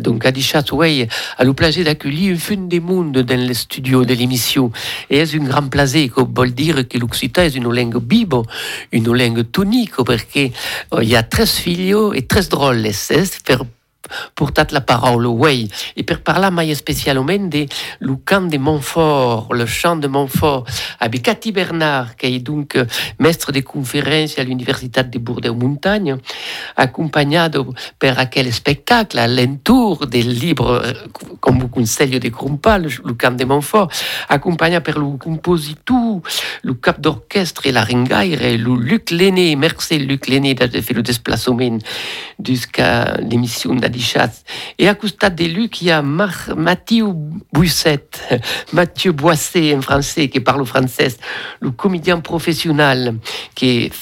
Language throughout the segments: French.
Donc Adichatz, oui, a le plaisir d'accueillir un fin des mondes dans le studio de l'émission. Et c'est un grand plaisir, qu'on veut dire que l'occitan est une langue bibo, une langue tonique, parce qu'il y a 13 filles et 13 drôles. C'est faire portat la parole, oui. Et pour parler mais spécialement de le camp de Montfort, le chant de Montfort, avec Cathy Bernard, qui est donc maître de conférences à l'Université de Bordeaux-Montagne, accompagné par quel spectacle, à l'entour des livres, comme vous conseille de Crumpal, le camp de Montfort, accompagné par le compositeur, le cap d'orchestre et la ringaire, le Luc Lenné, merci Luc Lenné d'avoir fait le déplacement jusqu'à l'émission et à côté de lui, il y a Mathieu Bousset, Mathieu Boisset, un Français qui parle français, le comédien professionnel qui est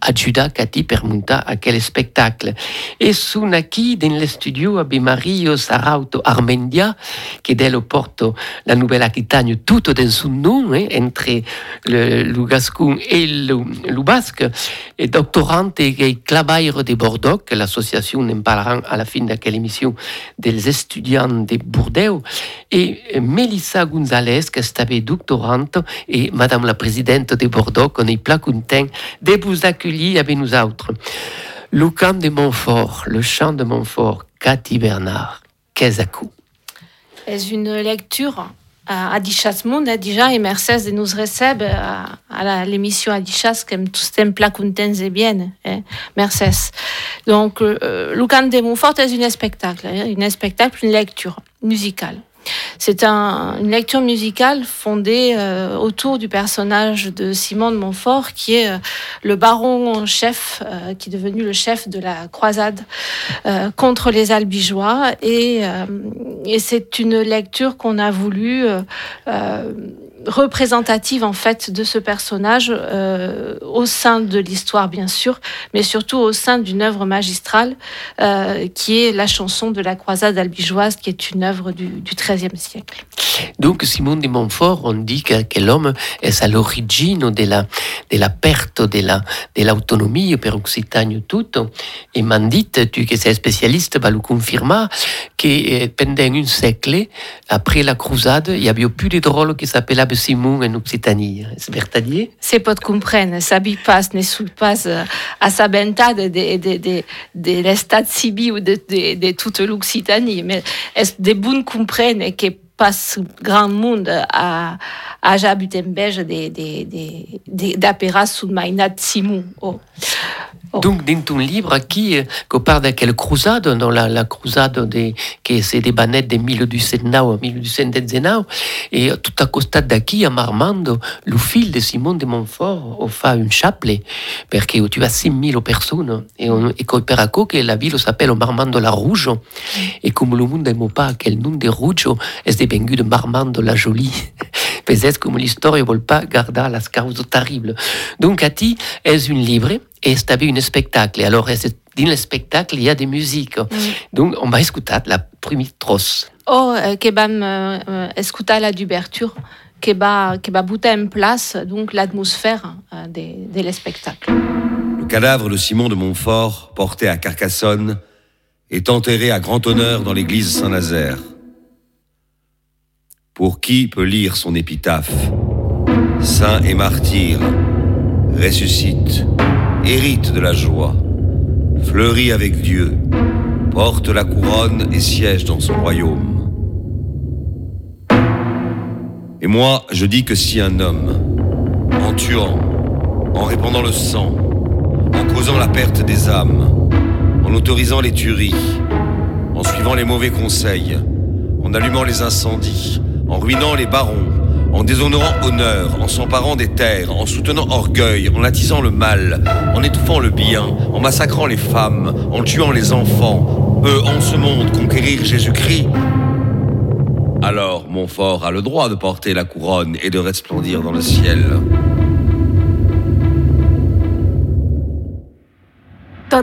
adjuda Cathy Permunta à quel spectacle? Et Sunaki, dans le studio, avec Mario Sarauto Armendia, qui le porte la Nouvelle-Aquitagne tout dans son nom, hein, entre le, le gascon et le, basque, et doctorante et travaille de Bordeaux, en parlera à la fin de quelle émission des étudiants de Bordeaux, et Melissa González, qui était doctorante, et Madame la Présidente de Bordeaux, est plein content de accueillir avec nous autres. Le camp de Montfort, le chant de Montfort, Cathy Bernard, qu'est-ce C'est une lecture à Dichas Monde, déjà, et Mercedes de nous recebe à, l'émission Adichas, comme tous les plats contents et bien, hein, Mercedes. Donc, euh, le camp de Montfort est un spectacle, hein, un spectacle, une lecture musicale. C'est un, une lecture musicale fondée euh, autour du personnage de Simon de Montfort, qui est euh, le baron chef, euh, qui est devenu le chef de la croisade contre les Albigeois. Et c'est une lecture qu'on a voulu représentative en fait de ce personnage euh, au sein de l'histoire bien sûr, mais surtout au sein d'une œuvre magistrale euh, qui est la chanson de la croisade albigeoise, qui est une œuvre du, XIIIe siècle. Donc Simon de Montfort, on dit que, que l'homme est à l'origine de la, de la perte de la de l'autonomie per Occitanie tout. Et m'en dit, tu qui es spécialiste, va le confirmer, que euh, pendant un siècle, après la croisade, il n'y avait plus de drôles qui Simon en Occitanie. C'est vertadier C'est pas de comprendre. Ça pas, ne sous pas euh, à sa de, de, de, de, de l'estat cibi ou de, de, de toute l'Occitanie. Mais est des bons comprennent que passe grand monde à à des d'apéras sous Mainat Simon? Oh. Oh. Donc, dans ton livre, qui, qu'on parle de quelle croisade, dans la, la croisade des, qui c'est des bannettes de 1809 1819, et tout à côté d'aqui, à Marmande, le fil de Simon de Montfort a fait une chapelet, parce que tu as 6000 personnes, et, on, et qu'on que la ville s'appelle Marmande la Rouge, et comme le monde n'aime pas quel nom de Rouge, est devenu de Marmande la Jolie? Comme l'histoire ne veut pas garder la cause terrible. Donc, Cathy est une livre, et c'était un spectacle? Alors, dans le spectacle, il y a des musiques? Mm. Donc, on va écouter la première trosse. Oh, euh, que bam euh, écouter la d'ouverture, que va que va en place donc l'atmosphère euh, des, des spectacles. Le cadavre de Simon de Montfort, porté à Carcassonne, est enterré à grand honneur dans l'église Saint-Nazaire. Pour qui peut lire son épitaphe Saint et martyr, ressuscite hérite de la joie, fleurit avec Dieu, porte la couronne et siège dans son royaume. Et moi, je dis que si un homme, en tuant, en répandant le sang, en causant la perte des âmes, en autorisant les tueries, en suivant les mauvais conseils, en allumant les incendies, en ruinant les barons, en déshonorant honneur, en s'emparant des terres, en soutenant orgueil, en attisant le mal, en étouffant le bien, en massacrant les femmes, en tuant les enfants, eux en ce monde conquérir Jésus-Christ. Alors Montfort a le droit de porter la couronne et de resplendir dans le ciel. ta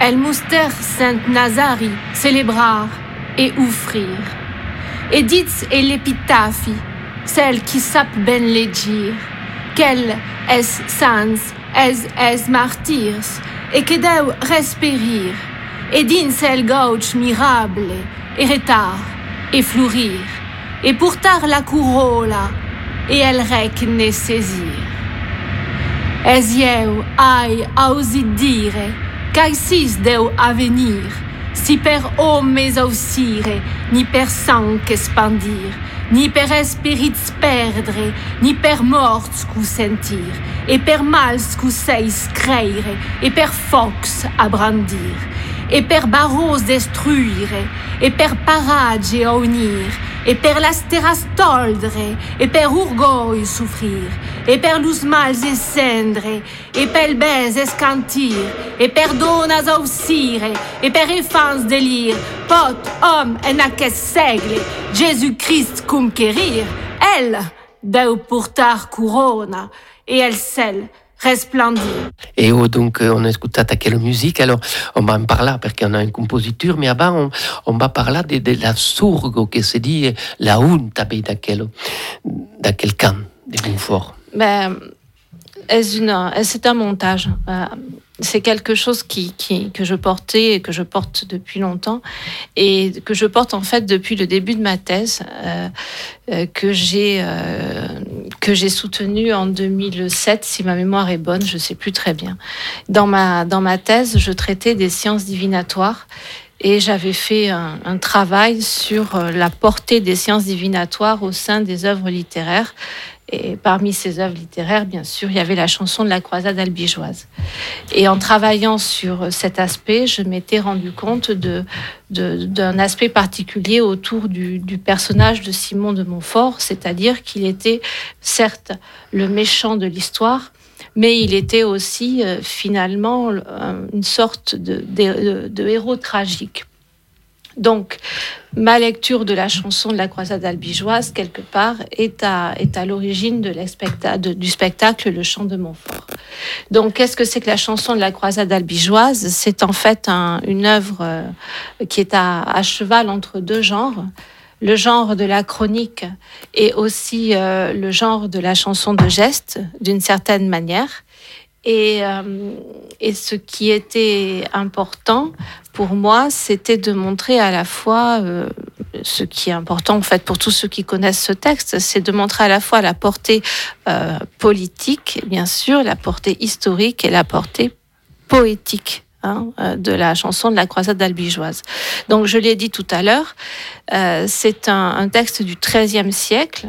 el muster Saint Nazari, célébrar et offrir. Et dites et l'épitaphe, celle qui sape ben les dire, quelle est sans es es martirs, e que deu respirir, et dins el gauche mirable, et retar, et florir, et portar la courola, et el rec ne saisir. Es eu ai ausit dire, qu'aisis deu avenir, si per hommes ausire, ni per sang expandir, ni per espirits perdre, ni per morts cu sentir, e per mals cu seis creire, e per focs abrandir, e per barros destruire, e per parage a unir, e per las terras toldre, e per urgoi souffrir, e per lus mals escendre, e pel bes escantir, e per donas ausire, e per efans delir, pot, homme, en aquest segle, Jésus-Christ cum querir, elle, deu portar corona, et elle celle, resplendir. Et oh, donc, on a écouté quelle musique? Alors, on va en parler parce qu'on a une compositeur, mais avant, on, va parler de, de la surgo que se dit la unta d'aquel, d'aquel camp de Montfort. Ben, c'est un montage? Euh, c'est quelque chose que je portais et que je porte depuis longtemps et que je porte en fait depuis le début de ma thèse euh, euh, que j'ai soutenue en 2007 si ma mémoire est bonne je sais plus très bien dans ma dans ma thèse je traitais des sciences divinatoires et j'avais fait un, travail sur la portée des sciences divinatoires au sein des œuvres littéraires et parmi ces œuvres littéraires, bien sûr, il y avait la chanson de la croisade albigeoise. Et en travaillant sur cet aspect, je m'étais rendu compte d'un de, aspect particulier autour du, personnage de Simon de Montfort, c'est-à-dire qu'il était certes le méchant de l'histoire, mais il était aussi euh, finalement une sorte de héros tragique donc, ma lecture de la chanson de la croisade albigeoise, quelque part, est à, est à l'origine du spectacle Le Chant de Montfort. Donc, qu'est-ce que c'est que la chanson de la croisade albigeoise? C'est en fait une œuvre euh, qui est à, cheval entre deux genres le genre de la chronique et aussi euh, le genre de la chanson de geste, d'une certaine manière. Et, euh, et, ce qui était important pour moi, c'était de montrer à la fois euh, ce qui est important en fait pour tous ceux qui connaissent ce texte, c'est de montrer à la fois la portée euh, politique, bien sûr, la portée historique et la portée poétique Hein, euh, de la chanson de la croisade albigeoise. Donc, je l'ai dit tout à l'heure, euh, c'est un, texte du XIIIe siècle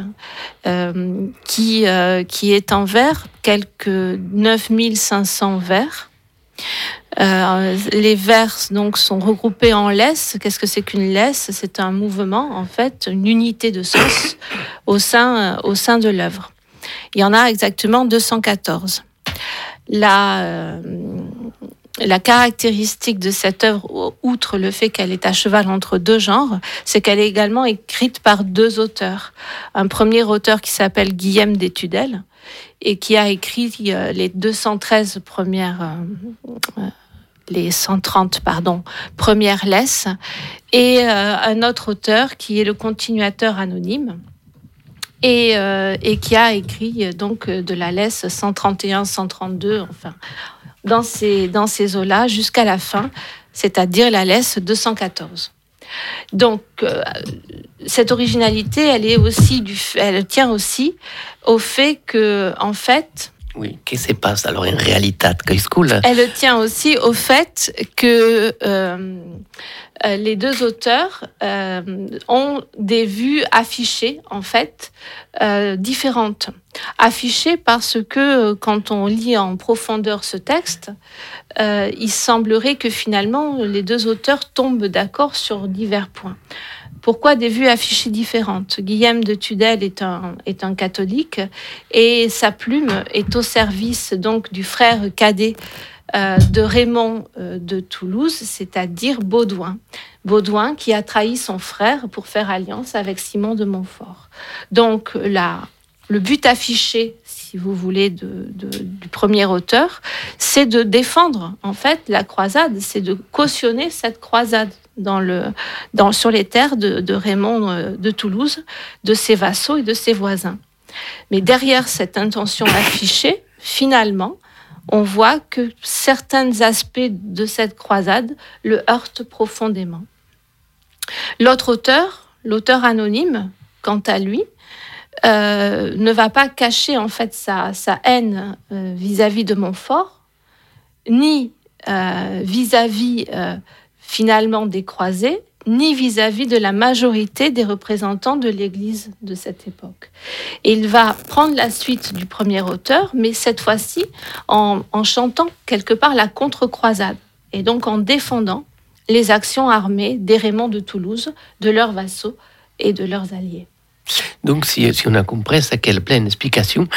euh, qui, qui est en vers, quelques 9500 vers. les vers donc sont regroupés en laisse. Qu'est-ce que c'est qu'une laisse? C'est un mouvement, en fait, une unité de sens au sein, au sein de l'œuvre. Il y en a exactement 214. La, la caractéristique de cette œuvre, outre le fait qu'elle est à cheval entre deux genres, c'est qu'elle est également écrite par deux auteurs. Un premier auteur qui s'appelle Guillaume d'Étudel et qui a écrit euh, les 213 premières, euh, euh, les 130 pardon, premières laisses, et un autre auteur qui est le continuateur anonyme. Et, et qui a écrit donc de la laisse 131, 132, enfin dans ces, dans ces eaux-là jusqu'à la fin, c'est-à-dire la laisse 214. Donc, euh, cette originalité, elle, est aussi du, elle tient aussi au fait que, en fait, oui, qu'est-ce qui se passe alors en réalité school? Elle tient aussi au fait que euh, euh, les deux auteurs euh, ont des vues affichées, en fait, euh, différentes. Affichées parce que quand on lit en profondeur ce texte, il semblerait que finalement les deux auteurs tombent d'accord sur divers points. Pourquoi des vues affichées différentes? Guillaume de Tudel est un, est un catholique et sa plume est au service donc du frère cadet euh, de Raymond euh, de Toulouse, c'est-à-dire Baudouin. Baudouin qui a trahi son frère pour faire alliance avec Simon de Montfort. Donc là, le but affiché, si vous voulez, du premier auteur, c'est de défendre en fait la croisade, c'est de cautionner cette croisade dans le, dans, sur les terres de, de Raymond euh, de Toulouse, de ses vassaux et de ses voisins. Mais derrière cette intention affichée, finalement, on voit que certains aspects de cette croisade le heurtent profondément. L'autre auteur, l'auteur anonyme, quant à lui, euh, ne va pas cacher en fait sa, haine euh, vis-à-vis de Montfort, ni euh, vis-à-vis finalement des croisés, ni vis-à-vis de la majorité des représentants de l'Église de cette époque. Et il va prendre la suite du premier auteur, mais cette fois-ci en, chantant quelque part la contre-croisade, et donc en défendant les actions armées des Raymond de Toulouse, de leurs vassaux et de leurs alliés. Donc, si, si on a compris ça, quelle pleine explication,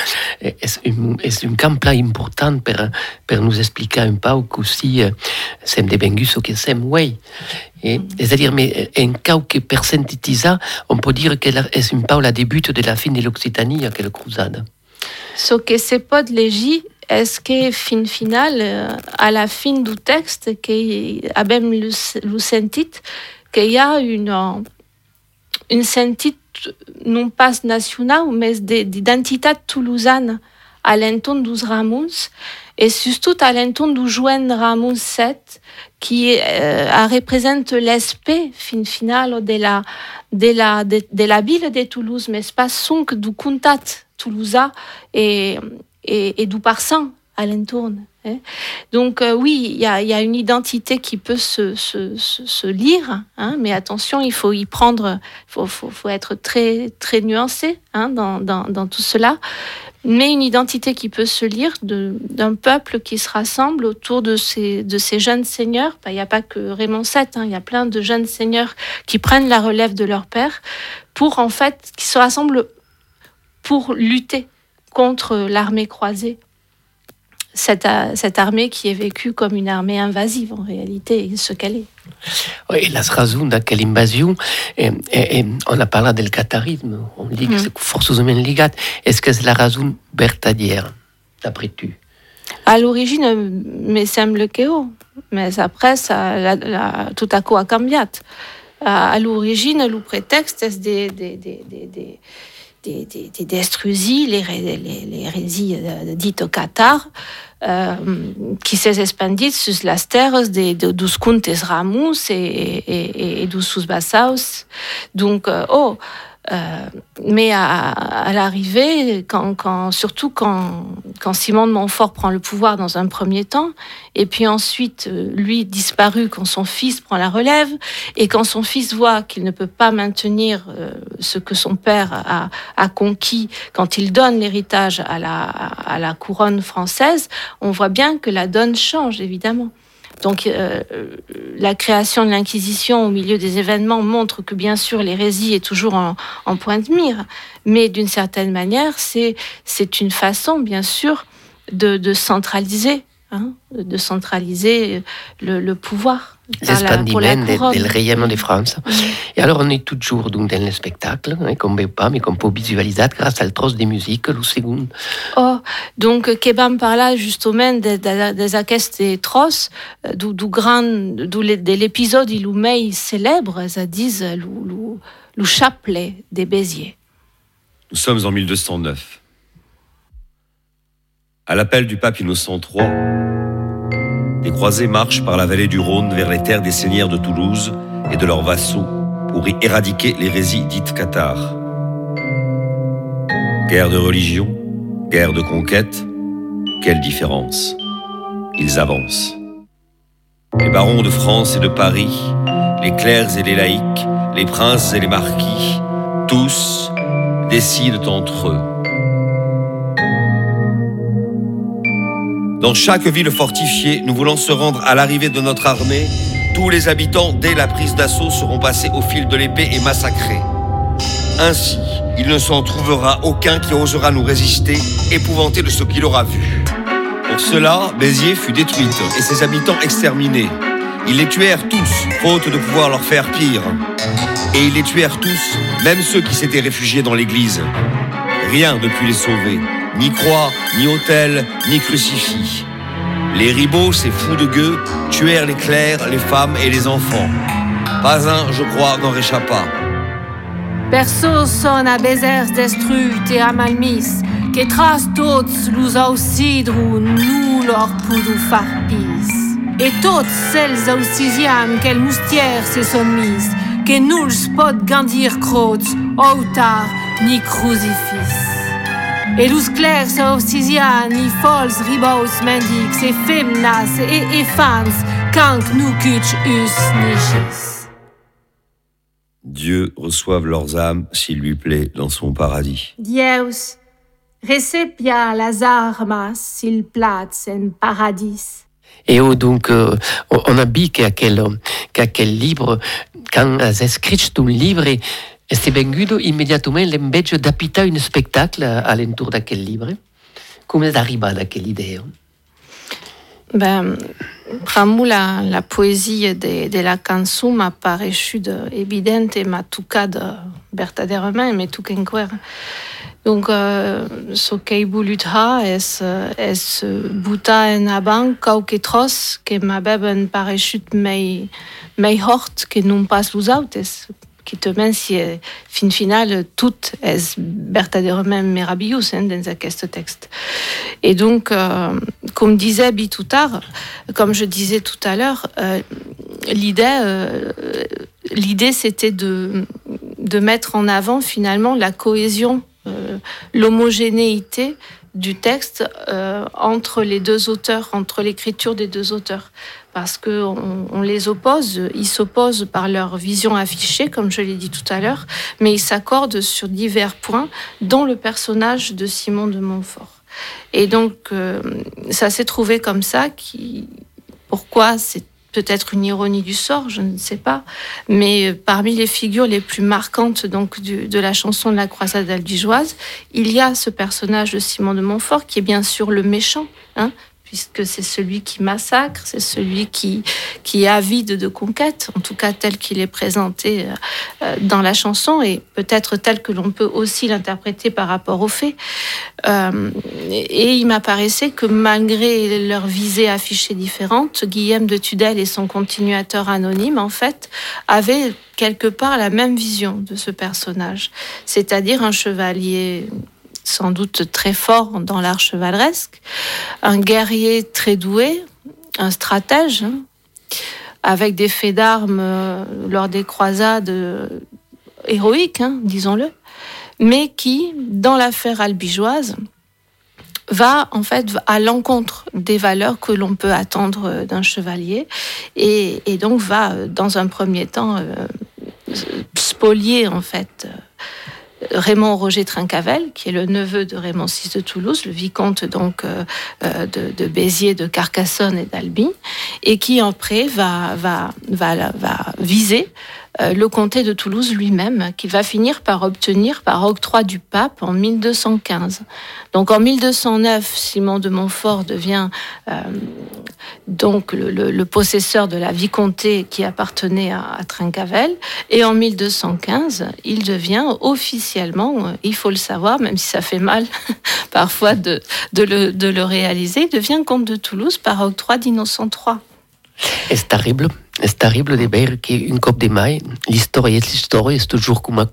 est un camp important pour, pour nous expliquer un peu aussi c'est des bengus que c'est way. C'est-à-dire, mais en cas que per synthétiser, on peut dire que c'est un peu la début de la fin de l'Occitanie à quelle croisade. Ce que c'est pas de légi, est-ce que fin final, à la fin du texte, qu'il a même le, le sentit, qu'il y a une, une sentit non pas nationale, mais d'identité toulousaine à l'entour dos et surtout à l'entour du Jouen Ramuns 7 qui euh, représente l'aspect fin final de la, de, de, de, ville de Toulouse, mais pas sunk du contact toulousain et, du parsan à l'entour. Hein. Donc euh, oui, il y, a une identité qui peut se, lire, hein, mais attention, il faut y prendre, il faut, être très, très nuancé hein, dans, tout cela, mais une identité qui peut se lire d'un peuple qui se rassemble autour de ces, jeunes seigneurs. Il n'y a pas que Raymond VII, il y a plein de jeunes seigneurs qui prennent la relève de leur père pour en fait, qui se rassemblent pour lutter contre l'armée croisée cette, cette, armée qui est vécue comme une armée invasive en réalité, ce qu'elle est. Oui, la raison de quelle invasion, et, et, on a parlé del catarisme, on dit que mm. c'est forcément lié. Est-ce que c'est la raison bertadière, d'après tu? À l'origine, me semble que oui, mais après, ça, la, la, tout à coup a changé. À, l'origine, le prétexte, c'est des, des, des, des des, des, les, les, les hérésies euh, dites au Qatar, euh, qui s'est expandit sur las terres de, de, dos Ramus et, et, et sus bassaus. Donc, euh, oh, euh, mais à, l'arrivée, quand, surtout quand, Simon de Montfort prend le pouvoir dans un premier temps, et puis ensuite, euh, lui disparu quand son fils prend la relève, et quand son fils voit qu'il ne peut pas maintenir euh, ce que son père a, conquis, quand il donne l'héritage à la couronne française, on voit bien que la donne change, évidemment. Donc euh, la création de l'Inquisition au milieu des événements montre que bien sûr l'hérésie est toujours en, point de mire, mais d'une certaine manière, c'est une façon bien sûr de, de centraliser, hein, de centraliser le, le pouvoir. L'espandiment del rayonnement de France. Et alors, on est toujours donc, dans le spectacle, hein, qu'on ne pas, mais qu'on peut visualiser grâce al tros de musique, le second. Oh, donc, Kebam parla justement de, de, de aquest tros, euh, du, du grand, du, de l'épisode il met célèbre, ça dit, le, le, le chapelet des Béziers. Nous sommes en 1209. À l'appel du pape Innocent III, des croisés marchent par la vallée du Rhône vers les terres des seigneurs de Toulouse et de leurs vassaux pour y éradiquer l'hérésie dite cathare. Guerre de religion, guerre de conquête, quelle différence Ils avancent. Les barons de France et de Paris, les clercs et les laïcs, les princes et les marquis, tous décident entre eux Dans chaque ville fortifiée, nous voulons se rendre à l'arrivée de notre armée. Tous les habitants, dès la prise d'assaut, seront passés au fil de l'épée et massacrés. Ainsi, il ne s'en trouvera aucun qui osera nous résister, épouvanté de ce qu'il aura vu. Pour cela, Béziers fut détruite et ses habitants exterminés. Ils les tuèrent tous, faute de pouvoir leur faire pire. Et ils les tuèrent tous, même ceux qui s'étaient réfugiés dans l'église. Rien ne put les sauver ni croix, ni autel, ni crucifix. Les ribauds, ces fous de gueux, tuèrent les clercs, les femmes et les enfants. Pas un, je crois, n'en réchappa. Perso son a bezers destruit et a malmis, que tras tots los ausidru nu lor pudu far pis. Et tots cels auxisiam quel moustière se son mis, que nuls pot gandir crots, ou tard, ni crucifix. Et lus clairs auxisian, ni fols ribaus mendics, et femnas, et effans, kank nu kuch us nigis. Dieu reçoive leurs âmes s'il lui plaît dans son paradis. Dieus, recepia las armas s'il plats en paradis. Et oh, donc, euh, on a dit qu'à quel, qu'à quel livre, quand has écrit un livre, vengudo immédiatement l'embedge d'apita un spectacle à l'entour d'aquel livre. Comment est arrivé à quelle idée Ben, Pramu, la, la poésie de, de la cançó m'a paru évidente et m'a tocado verdaderament, me toca enquer. Donc, euh, ce en que mei hort que non pas qui mène si fin final tout est verdaderament merveilleux hein, dans ce texte. Et donc, euh, comme disait Bitoutar, comme je disais tout à l'heure, euh, l'idée, euh, l'idée c'était de, de mettre en avant finalement la cohésion, euh, l'homogénéité du texte euh, entre les deux auteurs, entre l'écriture des deux auteurs. Parce qu'on on les oppose, ils s'opposent par leur vision affichée, comme je l'ai dit tout à l'heure, mais ils s'accordent sur divers points, dont le personnage de Simon de Montfort. Et donc, euh, ça s'est trouvé comme ça. Qui, pourquoi c'est peut-être une ironie du sort, je ne sais pas. Mais parmi les figures les plus marquantes donc de la chanson de la croisade albigeoise, il y a ce personnage de Simon de Montfort qui est bien sûr le méchant, hein, puisque c'est celui qui massacre, c'est celui qui, qui est avide de conquête, en tout cas tel qu'il est présenté euh, dans la chanson, et peut-être tel que l'on peut aussi l'interpréter par rapport aux faits. Euh, et il m'apparaissait que malgré leur visée affichée différente, Guillaume de Tudel et son continuateur anonyme, en fait, avaient quelque part la même vision de ce personnage, c'est-à-dire un chevalier sans doute très fort dans l'art chevaleresque, un guerrier très doué, un stratège, hein, avec des faits d'armes euh, lors des croisades euh, héroïques, hein, disons-le, mais qui, dans l'affaire albigeoise, va en fait à l'encontre des valeurs que l'on peut attendre euh, d'un chevalier et, donc va dans un premier temps spolier en fait Raymond Roger Trincavel, qui est le neveu de Raymond VI de Toulouse, le vicomte donc euh, euh, de, Béziers, de Carcassonne et d'Albi, et qui en prêt va, va, va, viser le comté de Toulouse lui-même, qu'il va finir par obtenir par octroi du pape en 1215. Donc en 1209, Simon de Montfort devient euh, donc le, possesseur de la vicomté qui appartenait à, Trincavel, et en 1215, il devient officiellement, euh, il faut le savoir, même si ça fait mal parfois de, le, réaliser, devient comte de Toulouse par octroi d'Innocent III. C'est terrible. C'est terrible de voir qu'une Coupe des Mailles, l'histoire est l'histoire, c'est toujours comme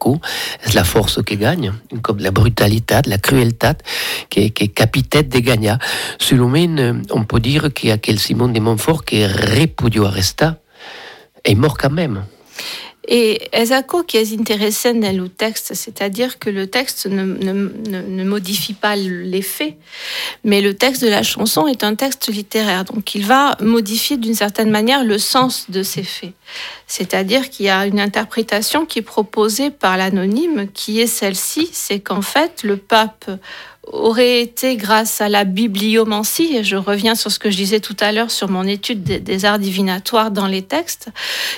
c'est la force qui gagne, une coupe, la brutalité, la cruauté qui, qui est capitaine de gagner. Selon moi, on peut dire qu'il y a quel Simon de Montfort qui est répudié à rester, est mort quand même. Et Ezako qui est intéressant dans le texte, c'est-à-dire que le texte ne, ne, modifie pas les faits, mais le texte de la chanson est un texte littéraire, donc il va modifier d'une certaine manière le sens de ces faits. C'est-à-dire qu'il y a une interprétation qui est proposée par l'anonyme, qui est celle-ci, c'est qu'en fait le pape aurait été grâce à la bibliomancie, et je reviens sur ce que je disais tout à l'heure sur mon étude des, arts divinatoires dans les textes.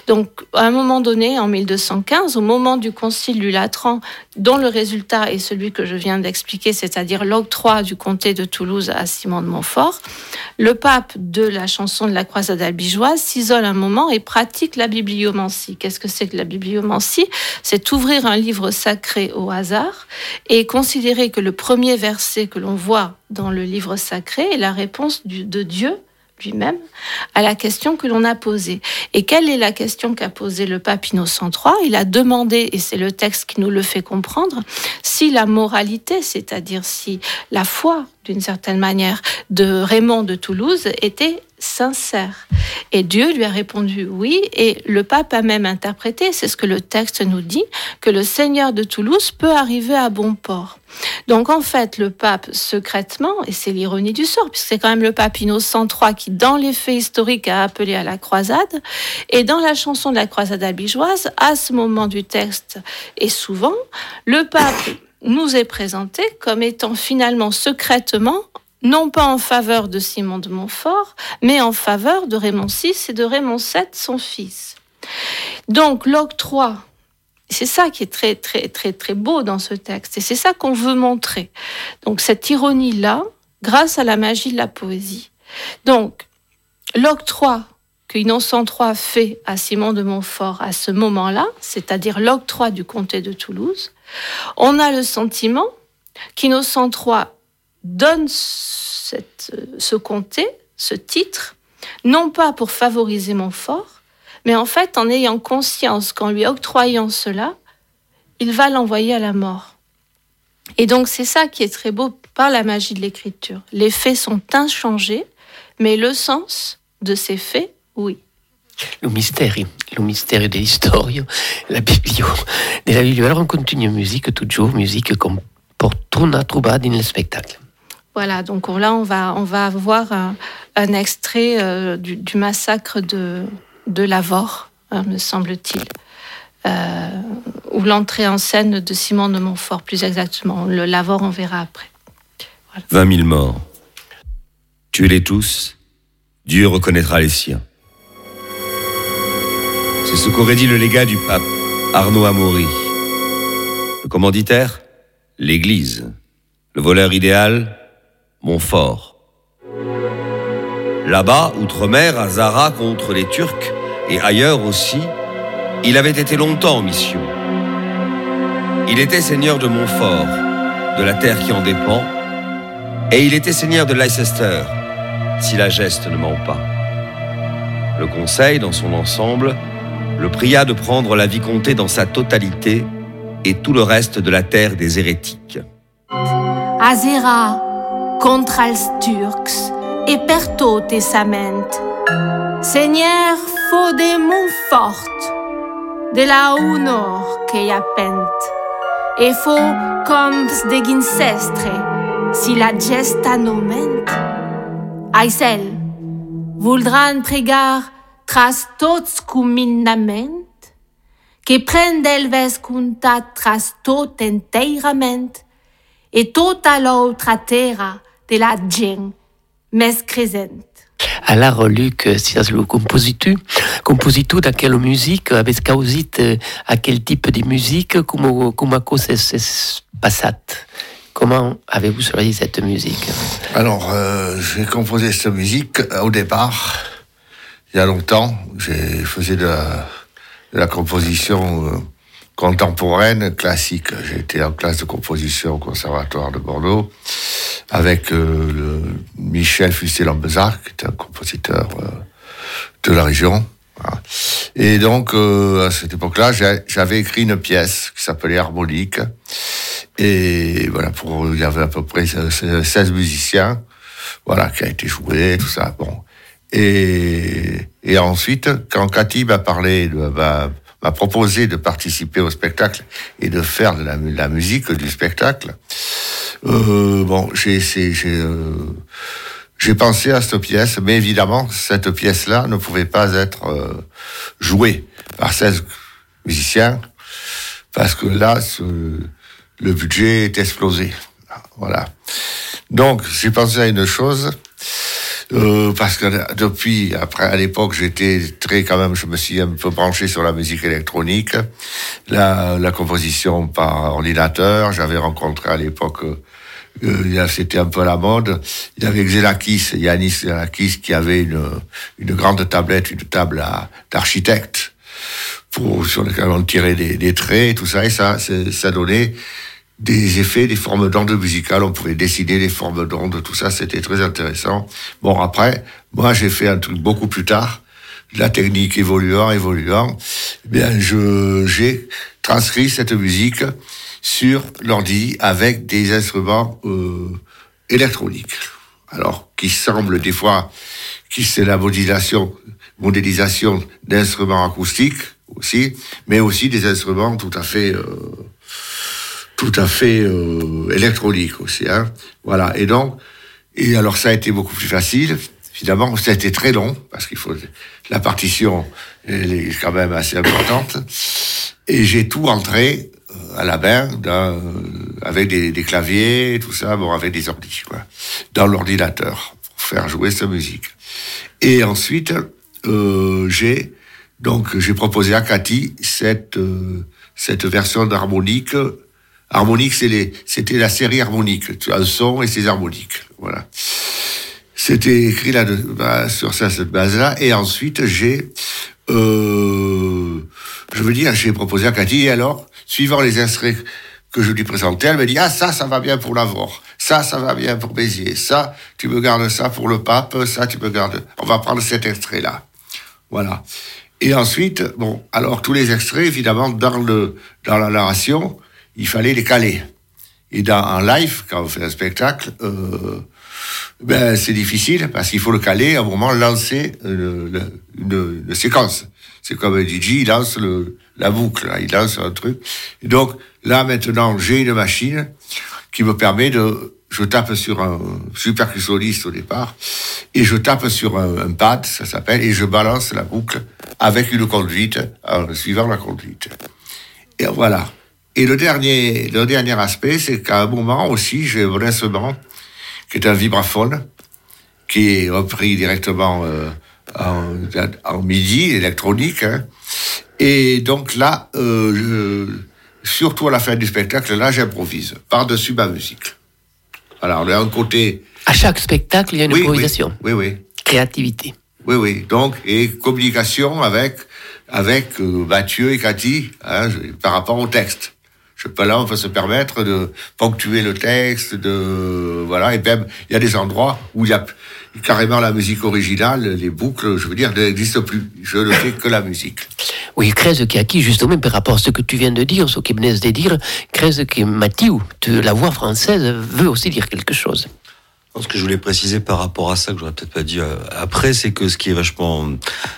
Donc, à un moment donné, en 1215, au moment du concile du Latran, dont le résultat est celui que je viens d'expliquer, c'est-à-dire l'octroi du comté de Toulouse à Simon de Montfort, le pape de la chanson de la croisade albigeoise s'isole un moment et pratique la bibliomancie. Qu'est-ce que c'est que la bibliomancie? C'est ouvrir un livre sacré au hasard et considérer que le premier verset que l'on voit dans le livre sacré est la réponse de Dieu lui-même à la question que l'on a posée. Et quelle est la question qu'a posée le pape Innocent III Il a demandé, et c'est le texte qui nous le fait comprendre, si la moralité, c'est-à-dire si la foi, d'une certaine manière, de Raymond de Toulouse était sincère. Et Dieu lui a répondu oui, et le pape a même interprété, c'est ce que le texte nous dit, que le Seigneur de Toulouse peut arriver à bon port. Donc en fait, le pape secrètement, et c'est l'ironie du sort, puisque c'est quand même le pape Innocent III qui, dans les faits historiques, a appelé à la croisade, et dans la chanson de la croisade albigeoise, à ce moment du texte, et souvent, le pape nous est présenté comme étant finalement secrètement non pas en faveur de Simon de Montfort, mais en faveur de Raymond VI et de Raymond VII, son fils. Donc l'octroi, c'est ça qui est très très très très beau dans ce texte, et c'est ça qu'on veut montrer. Donc cette ironie-là, grâce à la magie de la poésie. Donc l'octroi que Innocent III fait à Simon de Montfort à ce moment-là, c'est-à-dire l'octroi du comté de Toulouse, on a le sentiment qu'Innocent III donne cette, ce comté, ce titre, non pas pour favoriser Montfort, mais en fait en ayant conscience qu'en lui octroyant cela, il va l'envoyer à la mort. Et donc c'est ça qui est très beau par la magie de l'écriture. Les faits sont inchangés, mais le sens de ces faits, oui. Le mystère, le mystère de l'histoire, la biblio. Alors on continue musique toujours, musique comme pour tourner trouver dans le spectacle. Voilà, donc là, on va, on va voir un, extrait euh, du, massacre de, de Lavore, hein, me semble-t-il, euh, ou l'entrée en scène de Simon de Montfort, plus exactement. Le Lavore, on verra après. Voilà. 20 000 morts. Tuez-les tous, Dieu reconnaîtra les siens. C'est ce qu'aurait dit le légat du pape, Arnaud Amaury. Le commanditaire L'Église. Le voleur idéal Montfort. Là-bas, outre-mer, à Zara contre les Turcs, et ailleurs aussi, il avait été longtemps en mission. Il était seigneur de Montfort, de la terre qui en dépend, et il était seigneur de Leicester, si la geste ne ment pas. Le conseil, dans son ensemble, le pria de prendre la vicomté dans sa totalité et tout le reste de la terre des hérétiques. Contra els turcs e per tot sament. Seigneur fo de Montfort, de la honor que y a pent, e fo coms de gincestre, si la gesta noment. Aisel, voldran pregar tras tots cominament, que pren d'elves contat tras tot enteirament, e tota l'autra terra de la gent més crescent. Alors, Luc, si le compositu, compositu da quelle musique, avez causit à quel type de musique, comment, comment ça s'est passé Comment avez-vous choisi cette musique? Alors, euh, j'ai composé cette musique euh, au départ, il y a longtemps. J'ai faisais de la, composition euh, contemporaine, classique. J'ai été en classe de composition au Conservatoire de Bordeaux avec euh, Michel Fustier-Lambezac, qui était un compositeur euh, de la région. Et donc, euh, à cette époque-là, j'avais écrit une pièce qui s'appelait Harmonique. Et voilà, pour, il y avait à peu près 16 musiciens, voilà, qui a été joué, tout ça. Bon. Et, et ensuite, quand Cathy m'a parlé de, bah, m'a proposé de participer au spectacle et de faire de la, musique du spectacle. Euh, bon, j'ai euh, j'ai pensé à cette pièce, mais évidemment, cette pièce-là ne pouvait pas être euh, jouée par 16 musiciens, parce que là, le budget est explosé. Voilà. Donc, j'ai pensé à une chose, euh, parce que depuis, après, à l'époque, j'étais très quand même, je me suis un peu branché sur la musique électronique, la, la composition par ordinateur. J'avais rencontré à l'époque, euh, c'était un peu la mode. Il y avait Xenakis, Yanis Xenakis, qui avait une, une grande tablette, une table d'architecte, pour sur laquelle on tirait des, des traits, tout ça, et ça, ça donnait des effets, des formes d'ondes musicales. On pouvait dessiner les formes d'ondes, tout ça, c'était très intéressant. Bon, après, moi, j'ai fait un truc beaucoup plus tard. La technique évoluant, évoluant, eh bien, je, j'ai transcrit cette musique sur l'ordi avec des instruments euh, électroniques. Alors, qui semblent des fois, qui c'est la modélisation, modélisation d'instruments acoustiques aussi, mais aussi des instruments tout à fait euh, tout à fait euh, électronique aussi. Hein. Voilà. Et donc, et alors ça a été beaucoup plus facile. Finalement, ça a été très long parce qu'il faut la partition, elle est quand même assez importante. Et j'ai tout entré euh, à la main, dans, avec des, des, claviers, tout ça, bon, avec des ordi, quoi, dans l'ordinateur pour faire jouer sa musique. Et ensuite, euh, j'ai donc j'ai proposé à Cathy cette euh, cette version d'harmonique Harmonique, c'était la série harmonique. Un son et ses harmoniques. Voilà. C'était écrit là bah, sur cette base-là. Et ensuite, j'ai, euh, je veux dire, j'ai proposé à Cathy, et alors, suivant les extraits que je lui présentais, elle me dit, ah, ça, ça va bien pour l'avor. Ça, ça va bien pour Béziers. Ça, tu me gardes ça pour le pape. Ça, tu me gardes. On va prendre cet extrait-là. Voilà. Et ensuite, bon, alors tous les extraits, évidemment, dans le, dans la narration, il fallait les caler. Et dans un live, quand on fait un spectacle, euh, ben c'est difficile parce qu'il faut le caler à un moment lancer une, une, séquence. C'est comme un DJ, il lance le, la boucle, il lance un truc. Et donc là maintenant, j'ai une machine qui me permet de, je tape sur un super au départ et je tape sur un pad, ça s'appelle, et je balance la boucle avec une conduite en suivant la conduite. Et voilà. Et le dernier, le dernier aspect, c'est qu'à un moment aussi, j'ai un instrument qui est un vibraphone, qui est repris directement euh, en, MIDI, électronique. Hein. Et donc là, euh, surtout à la fin du spectacle, là, j'improvise par-dessus ma musique. Alors, on a un côté... À chaque spectacle, il y a une improvisation. Oui, oui. Créativité. Oui, oui. Donc, et communication avec, avec euh, Mathieu et Cathy hein, par rapport au texte. Je peux là, on peut se permettre de ponctuer le texte, de voilà. Et même, il y a des endroits où il y a carrément la musique originale, les boucles, je veux dire, n'existent plus. Je ne fais que la musique. Oui, crèze qui qui justement par rapport à ce que tu viens de dire, ce qui venait de dire, crèze que Mathieu, la voix française, veut aussi dire quelque chose. Ce que je voulais préciser par rapport à ça, que j'aurais peut-être pas dit euh, après, c'est que ce qui est vachement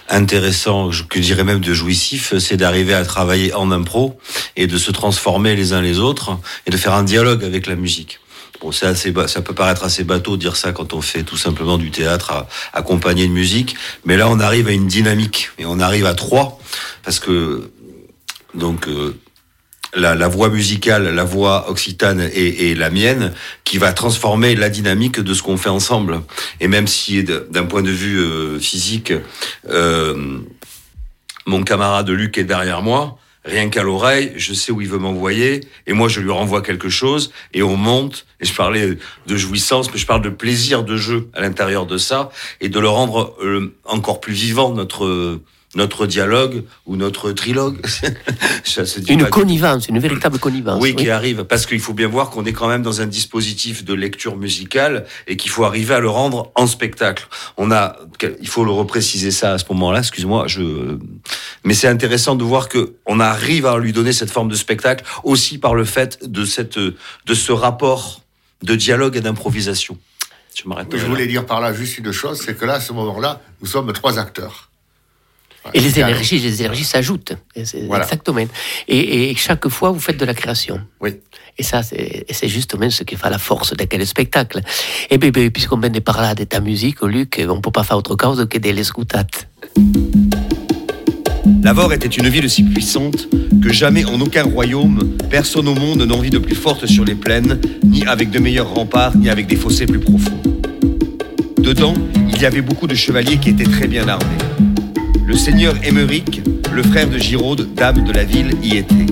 intéressant, que je dirais même de jouissif, c'est d'arriver à travailler en impro et de se transformer les uns les autres et de faire un dialogue avec la musique. Bon, c'est assez, ça peut paraître assez bateau de dire ça quand on fait tout simplement du théâtre accompagné de musique, mais là on arrive à une dynamique et on arrive à trois parce que donc euh, la, voix musicale, la voix occitane et, la mienne, qui va transformer la dynamique de ce qu'on fait ensemble. Et même si d'un point de vue euh, physique, euh, mon camarade Luc est derrière moi, rien qu'à l'oreille, je sais où il veut m'envoyer, et moi je lui renvoie quelque chose, et on monte, et je parlais de jouissance, mais je parle de plaisir de jeu à l'intérieur de ça, et de le rendre euh, encore plus vivant, notre notre dialogue ou notre trilogue. une connivence, une véritable connivence. Oui, qui arrive, parce qu'il faut bien voir qu'on est quand même dans un dispositif de lecture musicale et qu'il faut arriver à le rendre en spectacle. On a, il faut le repréciser ça à ce moment-là. Excuse-moi, je. Mais c'est intéressant de voir que on arrive à lui donner cette forme de spectacle aussi par le fait de cette, de ce rapport de dialogue et d'improvisation. Je, je voulais dire par là juste une chose, c'est que là, à ce moment-là, nous sommes trois acteurs. Et les énergies, les énergies s'ajoutent. Exactement. Et, chaque fois, vous faites de la création. Oui. Et ça, c'est justement ce qui fait la force de quel spectacle. Et bien, puisqu'on vient de parler de ta musique, Luc, on ne peut pas faire autre chose que de l'escoutat. Lavore était une ville si puissante que jamais en aucun royaume, personne au monde n'en vit de plus forte sur les plaines, ni avec de meilleurs remparts, ni avec des fossés plus profonds. Dedans, il y avait beaucoup de chevaliers qui étaient très bien armés. Le seigneur Émeric, le frère de Giraude, dame de la ville, y était.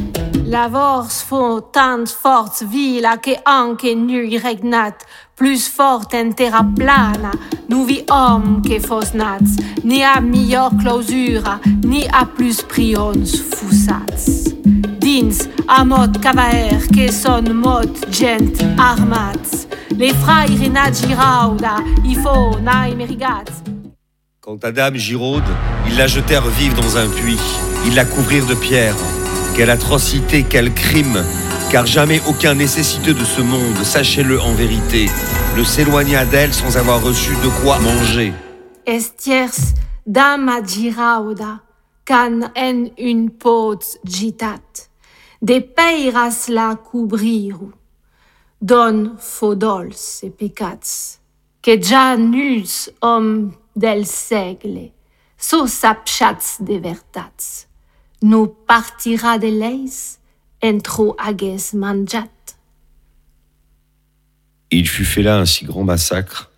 La force faut tant force vila che anche nu regnat, plus forte en terra plana, nuvi homme que fos nats, ni a meilleure clausura, ni a plus prions fusats. dins a mod cavaer que son mod gent armats. Les fraires na girauda, il faut na. Quant à Dame Giraude, ils la jetèrent vive dans un puits. Ils la couvrirent de pierres. Quelle atrocité, quel crime Car jamais aucun nécessiteux de ce monde, sachez-le en vérité, ne s'éloigna d'elle sans avoir reçu de quoi manger. Estiers dama girauda, can en un pot gitat. De peiras la couvriru. Don fodols et pecats, que ja nuls homme del segle, so sapchats de vertats. No partira de leis, entro manjat. Il fut fait là un si grand massacre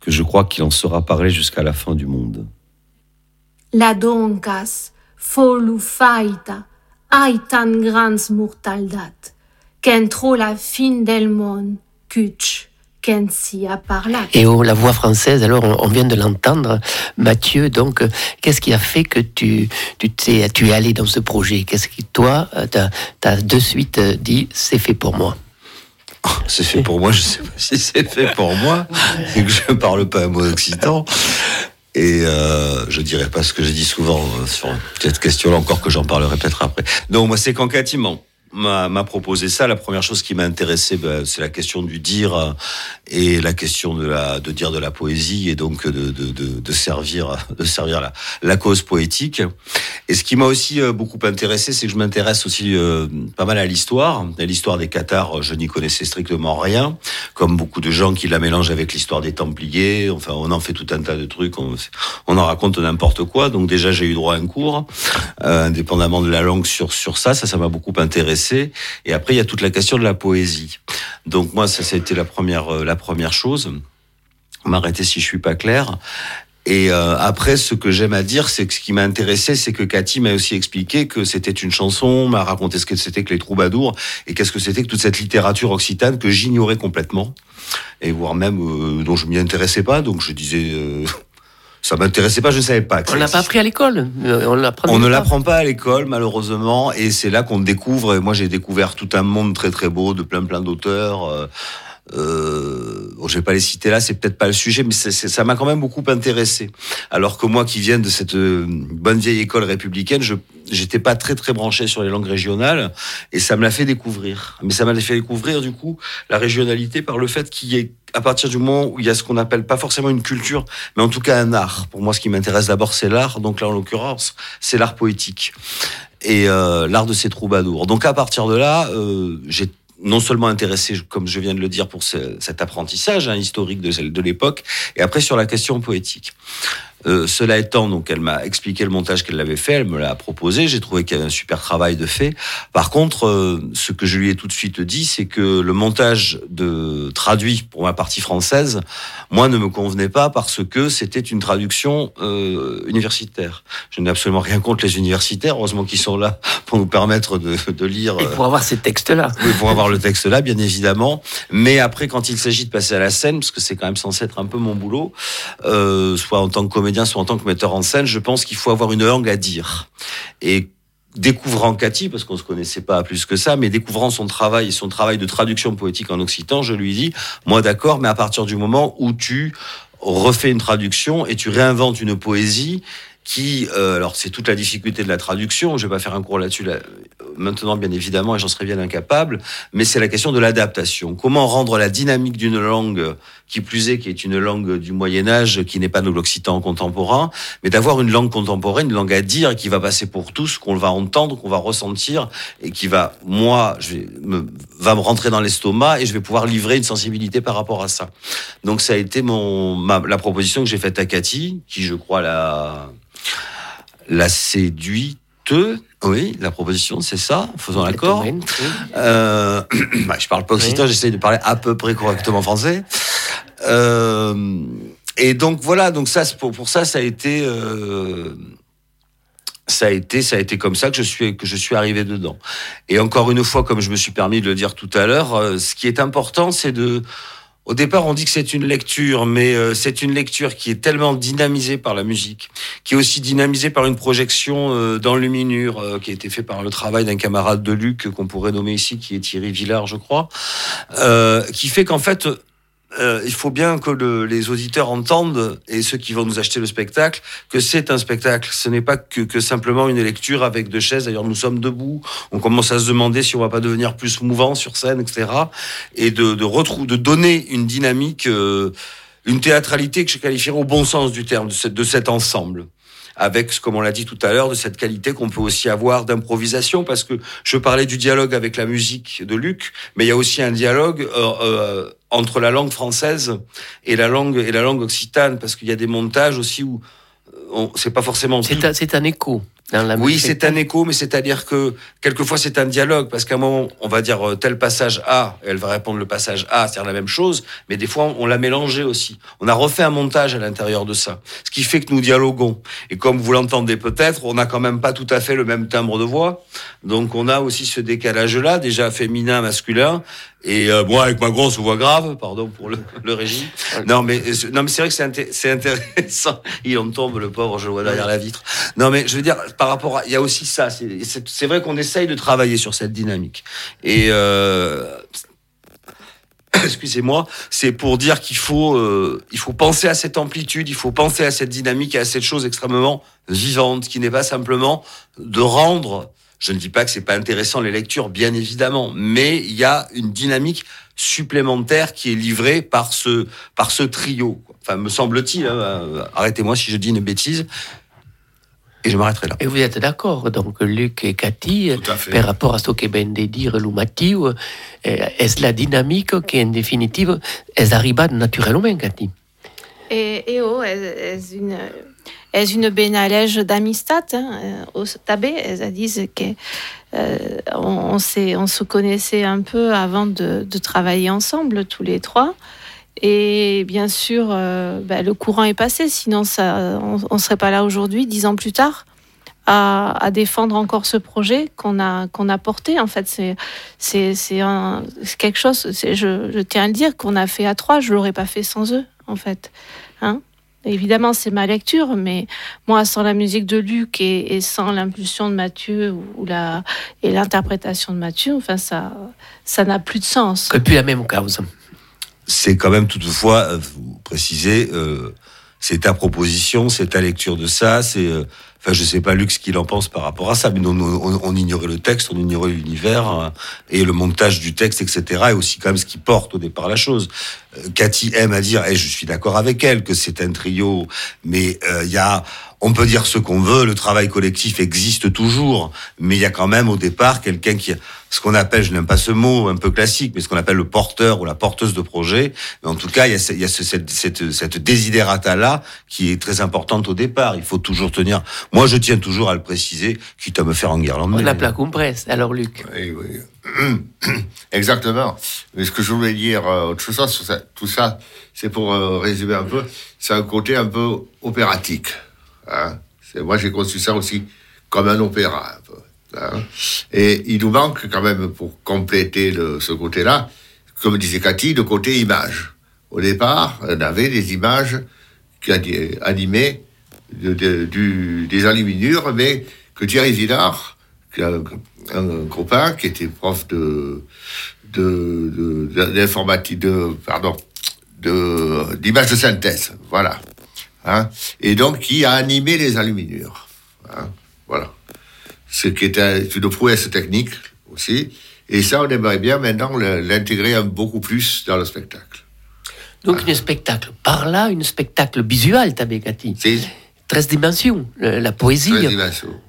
que je crois qu'il en sera parlé jusqu'à la fin du monde. La doncas, folu faita, ai tan grans mortaldat, qu'entro la fin del món, cuch, qu'en. Et oh, la voix française, alors on, on vient de l'entendre. Mathieu, donc, euh, qu'est-ce qui a fait que tu, tu, t'es, tu es allé dans ce projet? Qu'est-ce qui, toi, euh, t'as, t'as de suite euh, dit, c'est fait pour moi C'est fait pour moi, je sais pas si c'est fait pour moi, et que je parle pas un mot occitan. Et euh, je dirais pas ce que j'ai dit souvent sur cette question-là, encore que j'en parlerai peut-être après. Non, moi c'est m'en- m'a proposé ça. La première chose qui m'a intéressé, ben, c'est la question du dire euh, et la question de la de dire de la poésie et donc de de, servir de servir la, la cause poétique. Et ce qui m'a aussi euh, beaucoup intéressé, c'est que je m'intéresse aussi euh, pas mal à l'histoire. L'histoire des Cathares, je n'y connaissais strictement rien, comme beaucoup de gens qui la mélangent avec l'histoire des Templiers. Enfin, on en fait tout un tas de trucs, on, on en raconte n'importe quoi. Donc déjà, j'ai eu droit à un cours, indépendamment de la langue sur sur ça. Ça, ça m'a beaucoup intéressé. Et après, il y a toute la question de la poésie. Donc moi, ça, ça a été la première euh, la première chose. M'arrêter si je suis pas clair. Et euh, après, ce que j'aime à dire, c'est que ce qui m'a intéressé, c'est que Cathy m'a aussi expliqué que c'était une chanson, m'a raconté ce que c'était que les troubadours et qu'est-ce que c'était que toute cette littérature occitane que j'ignorais complètement et voire même euh, dont je m'y intéressais pas. Donc je disais, ça m'intéressait pas, je savais pas. Que On l'a pas appris à l'école. euh, On ne l'apprend pas à l'école, malheureusement, et c'est là qu'on découvre. Et moi, j'ai découvert tout un monde très très beau de plein plein d'auteurs. Euh, bon, je vais pas les citer là, c'est peut-être pas le sujet, mais ça m'a quand même beaucoup intéressé. Alors que moi, qui viens de cette euh, bonne vieille école républicaine, je j'étais pas très très branché sur les langues régionales, et ça me l'a fait découvrir. Mais ça m'a fait découvrir du coup la régionalité par le fait qu'il y ait à partir du moment où il y a ce qu'on appelle pas forcément une culture, mais en tout cas un art. Pour moi, ce qui m'intéresse d'abord, c'est l'art. Donc là, en l'occurrence, c'est l'art poétique et euh, l'art de ces troubadours. Donc à partir de là, euh, j'ai non seulement intéressé, comme je viens de le dire, pour ce- cet apprentissage hein, historique de l'époque, et après sur la question poétique. Euh, cela étant, donc elle m'a expliqué le montage qu'elle avait fait, elle me l'a proposé, j'ai trouvé qu'il y avait un super travail de fait. Par contre, euh, ce que je lui ai tout de suite dit, c'est que le montage de traduit pour ma partie française, moi, ne me convenait pas parce que c'était une traduction euh, universitaire. Je n'ai absolument rien contre les universitaires, heureusement qu'ils sont là pour nous permettre de, de lire. Et pour avoir ces textes-là. oui, pour avoir le texte là, bien évidemment. Mais après, quand il s'agit de passer à la scène, parce que c'est quand même censé être un peu mon boulot, soit en tant que comédien, soit en tant que metteur en scène, je pense qu'il faut avoir une langue à dire. Et découvrant Cathy, parce qu'on se connaissait pas plus que ça, mais découvrant son travail son travail de traduction poétique en occitan, je lui dis, moi d'accord, mais à partir du moment où tu refais une traduction et tu réinventes une poésie qui, euh, alors c'est toute la difficulté de la traduction, je vais pas faire un cours là-dessus là, maintenant bien évidemment et j'en serais bien incapable, mais c'est la question de l'adaptation. Comment rendre la dynamique d'une langue, qui plus est, qui est une langue du Moyen Âge, qui n'est pas de l'occitan contemporain, mais d'avoir une langue contemporaine, une langue à dire, qui va passer pour tous, qu'on va entendre, qu'on va ressentir, et qui va, moi, je vais me, va me rentrer dans l'estomac et je vais pouvoir livrer une sensibilité par rapport à ça. Donc ça a été mon, ma- la proposition que j'ai faite à Cathy, qui je crois la, la séduite. Oui, la proposition, c'est ça, faisons l'accord. Oui. Euh, bah, je parle pas occitan, Oui. j'essaye de parler à peu près correctement français. Euh, et donc voilà, donc ça, pour, pour ça, ça a été, euh, ça a été, ça a été comme ça que je suis, que je suis arrivé dedans. Et encore une fois, comme je me suis permis de le dire tout à l'heure, euh, ce qui est important, c'est de au départ, on dit que c'est une lecture, mais euh, c'est une lecture qui est tellement dynamisée par la musique, qui est aussi dynamisée par une projection euh, dans euh, qui a été fait par le travail d'un camarade de Luc qu'on pourrait nommer ici, qui est Thierry Villard, je crois, qui fait qu'en fait, euh, il faut bien que le, les auditeurs entendent, et ceux qui vont nous acheter le spectacle, que c'est un spectacle. Ce n'est pas que, simplement une lecture avec deux chaises. D'ailleurs, nous sommes debout. On commence à se demander si on va pas devenir plus mouvant sur scène, etc. Et de, de, donner une dynamique, euh, une théâtralité que je qualifierais au bon sens du terme, de cet ensemble avec, comme on l'a dit tout à l'heure, de cette qualité qu'on peut aussi avoir d'improvisation, parce que je parlais du dialogue avec la musique de Luc, mais il y a aussi un dialogue euh, euh, entre la langue française et la langue et la langue occitane, parce qu'il y a des montages aussi où euh, c'est pas forcément. C'est un, écho oui, c'est un écho, mais c'est-à-dire que quelquefois c'est un dialogue, parce qu'à un moment, on va dire euh, tel passage A, elle va répondre le passage A, c'est-à-dire la même chose, mais des fois on l'a mélangé aussi. On a refait un montage à l'intérieur de ça, ce qui fait que nous dialoguons. Et comme vous l'entendez peut-être, on n'a quand même pas tout à fait le même timbre de voix, donc on a aussi ce décalage-là, déjà féminin, masculin, et euh, moi, avec ma grosse voix grave, pardon pour le, le régime. Non, mais euh, non, mais c'est vrai que c'est intéressant. Il en tombe, le pauvre, je le vois derrière la vitre. Non, mais je veux dire, par rapport à, il y a aussi ça. C'est vrai qu'on essaye de travailler sur cette dynamique. Et euh, excusez-moi, c'est pour dire qu'il faut, euh, il faut penser à cette amplitude, il faut penser à cette dynamique et à cette chose extrêmement vivante, qui n'est pas simplement de rendre je ne dis pas que c'est pas intéressant les lectures, bien évidemment, mais il y a une dynamique supplémentaire qui est livrée par ce par ce trio. Enfin, me semble-t-il. Hein, euh, arrêtez-moi si je dis une bêtise. Et je m'arrêterai là. Et vous êtes d'accord, donc Luc et Cathy, par rapport à ce que vient de dire euh, est la dynamique qui, en définitive, est arrivée naturellement, Cathy Et, et oh, est une est une benalège d'amistad hein, au tabé. Elles disent que euh, on, on, se connaissait un peu avant de, travailler ensemble, tous les trois. Et bien sûr, euh, ben, le courant est passé, sinon on ne serait pas là aujourd'hui, dix ans plus tard, à, défendre encore ce projet qu'on a, qu'on a porté. En fait, c'est, quelque chose, je, je, tiens à le dire, qu'on a fait à trois, je ne l'aurais pas fait sans eux, en fait. Hein Évidemment, c'est ma lecture, mais moi, sans la musique de Luc et, sans l'impulsion de Mathieu ou, la, et l'interprétation de Mathieu, enfin, ça, ça n'a plus de sens. Que plus la même cause. C'est quand même toutefois, euh, vous précisez, euh, c'est ta proposition, c'est ta lecture de ça, c'est euh, Enfin, je sais pas Luc ce qu'il en pense par rapport à ça, mais on, on, ignorait le texte, on ignorait l'univers hein, et le montage du texte, etc. Et aussi quand même ce qui porte au départ la chose. Euh, Cathy aime à dire, et je suis d'accord avec elle, que c'est un trio, mais euh, il y a on peut dire ce qu'on veut, le travail collectif existe toujours, mais il y a quand même au départ quelqu'un qui, ce qu'on appelle, je n'aime pas ce mot un peu classique, mais ce qu'on appelle le porteur ou la porteuse de projet. Mais en tout cas, il y a, il y a cette, cette, cette désidérata-là qui est très importante au départ. Il faut toujours tenir. Moi, je tiens toujours à le préciser, quitte à me faire en guirlande. La plaque presse, alors Luc. Oui, oui. Exactement. Mais ce que je voulais dire, euh, autre chose tout ça, c'est pour euh, résumer un peu, c'est un côté un peu opératique. Hein. Moi, j'ai conçu ça aussi comme un opéra. Hein. Et il nous manque quand même, pour compléter ce côté-là, comme disait Cathy, le côté image. Au départ, on avait des images animées des enluminures, mais que Thierry Villard, un, un, copain qui était prof de d'informatique, de, pardon, d'image de synthèse, voilà, Hein, et donc qui a animé les aluminures. Hein, voilà. Ce qui était une prouesse technique aussi. Et ça, on aimerait bien maintenant l'intégrer beaucoup plus dans le spectacle. Donc, un spectacle par là, un spectacle visuel, Tabekati. 13 dimensions, la poésie.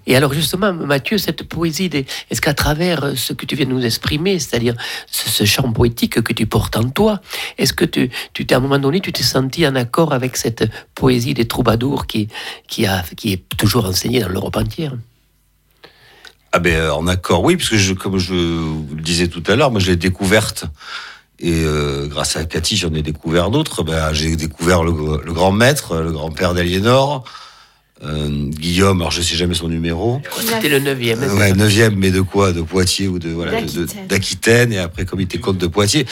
Et alors justement, Mathieu, cette poésie, est-ce qu'à travers euh, ce que tu viens de nous exprimer, c'est-à-dire ce, chant poétique que tu portes en toi, est-ce que tu, tu à un moment donné, tu t'es senti en accord avec cette poésie des troubadours qui, qui, a, qui est toujours enseignée dans l'Europe entière? Ah ben euh, en accord, oui, parce que je, comme je vous le disais tout à l'heure, moi je l'ai découverte et euh, grâce à Cathy, j'en ai découvert d'autres. Ben, j'ai découvert le, grand maître, le grand-père d'Aliénor, euh, Guillaume, alors je sais jamais son numéro. C'était le 9e. Euh, ouais, 9e, mais de quoi? De Poitiers ou de voilà, d'Aquitaine, et après comité compte de Poitiers.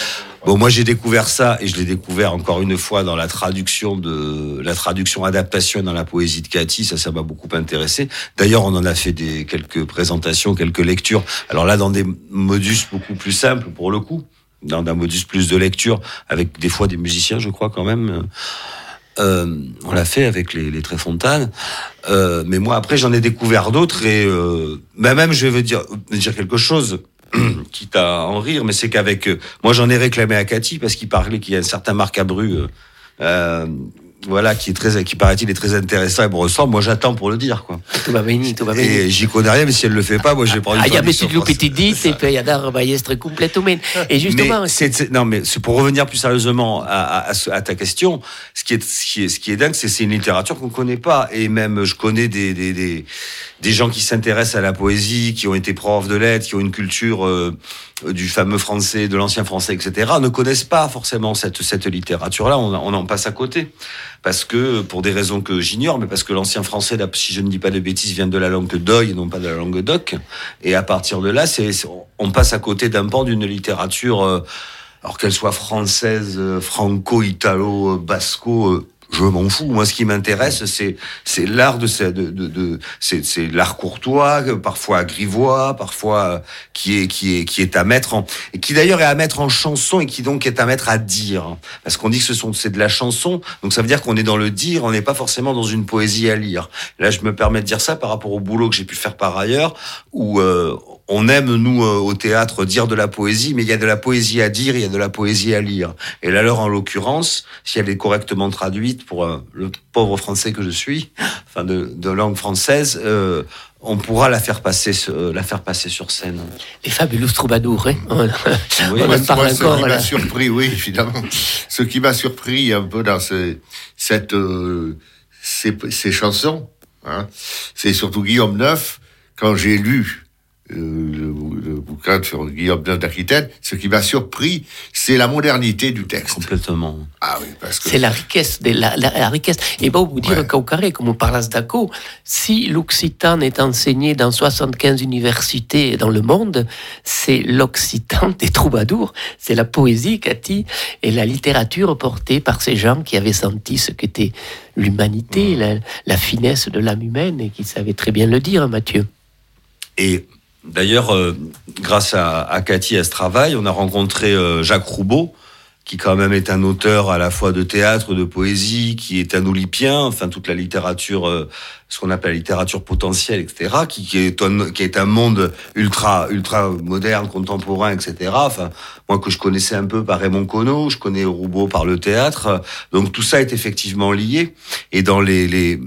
Bon, moi j'ai découvert ça, et je l'ai découvert encore une fois dans la traduction de la traduction adaptation dans la poésie de Cathy. Ça, ça m'a beaucoup intéressé. D'ailleurs, on en a fait des quelques présentations, quelques lectures. Alors là, dans des modus beaucoup plus simples pour le coup, dans un modus plus de lecture, avec des fois des musiciens, je crois quand même. Euh, on l'a fait avec les, les Tréfontanes. Euh, mais moi, après, j'en ai découvert d'autres et euh, bah, même, je vais dire, dire quelque chose, quitte à en rire, mais c'est qu'avec euh, moi, j'en ai réclamé à Cathy parce qu'il parlait qu'il y a un certain Marc Abru. Voilà, qui est très, qui paraît-il est très intéressant et me ressemble. Moi, j'attends pour le dire, quoi. Venir, tu vas venir. Et j'y connais rien, mais si elle le fait pas, moi, je vais prendre une Ah, il y a. Petit dit, et puis il y a Dar Ballestre complètement. Et justement, Mais c'est, non, mais c'est pour revenir plus sérieusement à ta question. Ce qui est, ce qui est, ce qui est dingue, c'est c'est une littérature qu'on connaît pas. Et même, je connais des, des, des, des gens qui s'intéressent à la poésie, qui ont été profs de lettres, qui ont une culture euh, du fameux français, de l'ancien français, etc., ne connaissent pas forcément cette, cette littérature-là. On, on en passe à côté. Parce que, pour des raisons que j'ignore, mais parce que l'ancien français, si je ne dis pas de bêtises, vient de la langue d'oeil et non pas de la langue doc. Et à partir de là, on passe à côté d'un pan d'une littérature, euh, alors qu'elle soit française, euh, franco, italo, euh, basco, euh, je m'en fous. Moi, ce qui m'intéresse, c'est c'est l'art de, de, de, de c'est l'art courtois, parfois grivois, parfois euh, qui est qui est qui est à mettre en et qui d'ailleurs est à mettre en chanson et qui donc est à mettre à dire. Parce qu'on dit que ce sont c'est de la chanson, donc ça veut dire qu'on est dans le dire, on n'est pas forcément dans une poésie à lire. Là, je me permets de dire ça par rapport au boulot que j'ai pu faire par ailleurs, où euh, on aime, nous, euh, au théâtre, dire de la poésie, mais il y a de la poésie à dire, il y a de la poésie à lire. Et là, alors, en l'occurrence, si elle est correctement traduite pour euh, le pauvre français que je suis, enfin, de, de langue française, euh, on pourra la faire passer, euh, la faire passer sur scène. les fabuleux troubadours, hein. On, Oui, on Moi, moi, ce encore. qui m'a surpris, oui, évidemment. Ce qui m'a surpris un peu dans ce- cette, euh, ces, ces chansons, hein, c'est surtout Guillaume Neuf, quand j'ai lu euh, le, le bouquin sur Guillaume d'Aquitaine, ce qui m'a surpris, c'est la modernité du texte. Complètement. Ah oui, parce que C'est la richesse, de la, la, la richesse. Et bon, vous dire Ouais. qu'au carré, comme on parle à Sdaco, si l'occitan est enseigné dans 75 universités dans le monde, c'est l'occitan des troubadours. C'est la poésie, Cathy, et la littérature portée par ces gens qui avaient senti ce qu'était l'humanité, la, la finesse de l'âme humaine, et qui savaient très bien le dire, Mathieu. Et d'ailleurs, euh, grâce à, à Cathy à ce travail, on a rencontré euh, Jacques Roubaud, qui quand même est un auteur à la fois de théâtre, de poésie, qui est un olypien, enfin toute la littérature, euh, ce qu'on appelle la littérature potentielle, etc., qui, qui, est un, qui est un monde ultra, ultra moderne, contemporain, etc. Enfin, moi que je connaissais un peu par Raymond Queneau, je connais Roubaud par le théâtre, donc tout ça est effectivement lié. Et dans les, les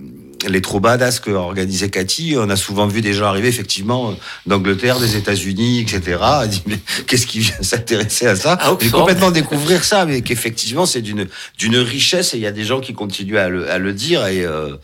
les trobadas que organisait Cathy, on a souvent vu des gens arriver effectivement d'Angleterre, des États-Unis, etc. Qu'est-ce qui vient s'intéresser à ça Et Oxford. complètement découvrir ça, mais qu'effectivement c'est d'une d'une richesse et il y a des gens qui continuent à le, à le dire et, euh,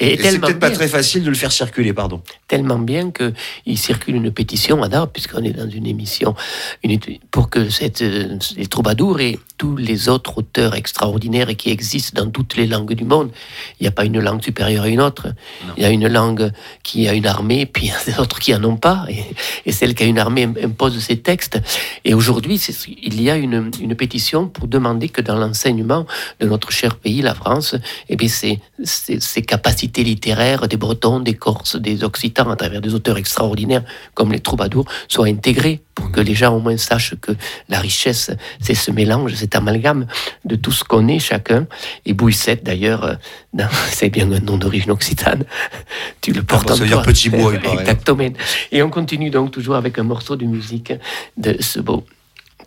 Et, et c'est peut-être pas très facile de le faire circuler, pardon. tellement bien qu'il circule une pétition à puisqu'on est dans une émission, une, pour que cette, euh, les troubadours et tous les autres auteurs extraordinaires qui existent dans toutes les langues du monde, il n'y a pas une langue supérieure à une autre. Non. Il y a une langue qui a une armée, puis il y a des autres qui en ont pas, et, et celle qui a une armée im- impose ses textes. Et aujourd'hui, il y a une, une pétition pour demander que dans l'enseignement de notre cher pays, la France, eh bien, ces, ces, ces capacités littéraires des Bretons, des Corses, des Occitans, à travers des auteurs extraordinaires comme les troubadours, soient intégrés pour que les gens au moins sachent que la richesse, c'est ce mélange, cet amalgame de tout ce qu'on est chacun. Et Bouissette, d'ailleurs, euh, c'est bien un nom d'origine occitane. Tu le portes bon, en veut dire toi. petit bois, il paraît. Exactement. Et on continue donc toujours avec un morceau de musique de ce beau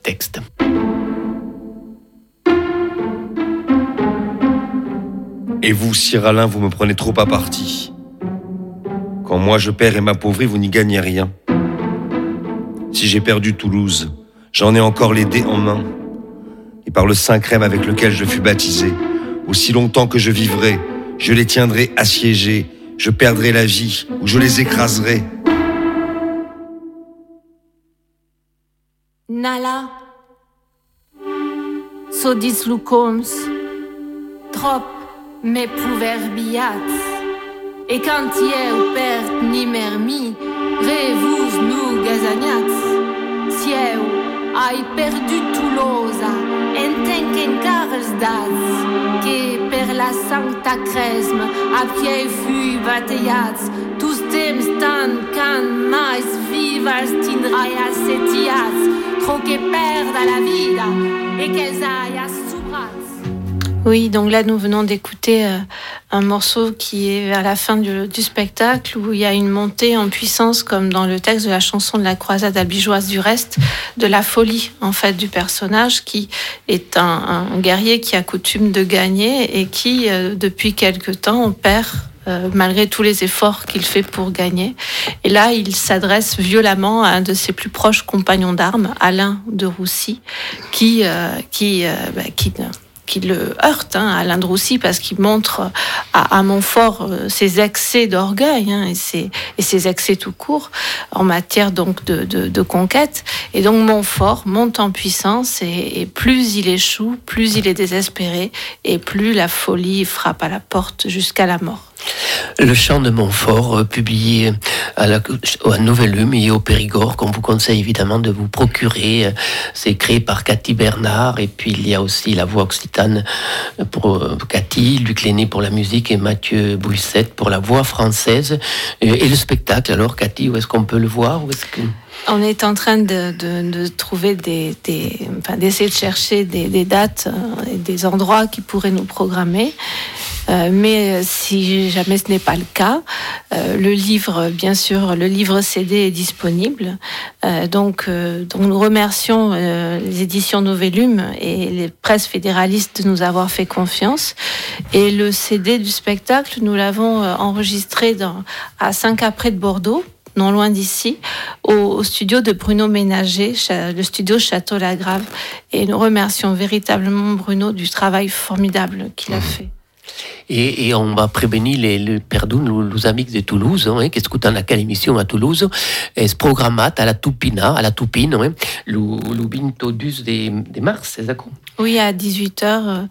texte. Et vous, Cyralin, vous me prenez trop à partie. Quand moi je perds et m'appauvris, vous n'y gagnez rien. Si j'ai perdu Toulouse, j'en ai encore les dés en main. Et par le saint crème avec lequel je fus baptisé, aussi longtemps que je vivrai, je les tiendrai assiégés, je perdrai la vie, ou je les écraserai. Nala, sodis lucoms, trop me proverbiats, et quand y est au père ni mermi, revus nous gazagnats. Sieu, ai perdu Toulouse, en Carles daz, que per la Sancta Cresme a pied fui bateiats, tous temps tant can mais vivas tindrai assetiats, tro que perda la vida, et qu'elles aillent oui, donc là, nous venons d'écouter euh, un morceau qui est vers la fin du, spectacle, où il y a une montée en puissance, comme dans le texte de la chanson de la croisade albigeoise du reste, de la folie, en fait, du personnage, qui est un, guerrier qui a coutume de gagner et qui, euh, depuis quelque temps, perd euh, malgré tous les efforts qu'il fait pour gagner. Et là, il s'adresse violemment à un de ses plus proches compagnons d'armes, Alain de Roussy, qui, qui, bah, qui qui le heurte, hein, Alain Droussy, parce qu'il montre à, à, Montfort euh, ses excès d'orgueil hein, et, ses, et excès tout court en matière donc de, conquête. Et donc Montfort monte en puissance et, plus il échoue, plus il est désespéré et plus la folie frappe à la porte jusqu'à la mort. Le chant de Montfort, euh, publié à la Nouvelle et au Périgord, qu'on vous conseille évidemment de vous procurer. Euh, c'est créé par Cathy Bernard, et puis il y a aussi la voix occitane pour euh, Cathy, Luc Léné pour la musique et Mathieu Bouissette pour la voix française. Et le spectacle, alors Cathy, où est-ce qu'on peut le voir On est en train de, trouver des, enfin, d'essayer de chercher des, dates et des endroits qui pourraient nous programmer. Euh, mais euh, si jamais ce n'est pas le cas, euh, le livre, bien sûr, le livre CD est disponible. donc, donc, nous remercions les éditions Novellum et les presses fédéralistes de nous avoir fait confiance. Et le CD du spectacle, nous l'avons enregistré dans, à Saint-Capré de Bordeaux non loin d'ici, au, studio de Bruno Ménager, le studio Château Lagrave. Et nous remercions véritablement Bruno du travail formidable qu'il a mmh. fait. Et, et, on va prévenir les, les perdus, les, amis de Toulouse, hein, qui écoutent la émission à Toulouse, et ce programme à la Tupina, à la Tupine, hein, le, 22 de, de mars, c'est ça? Oui, à 18h, euh,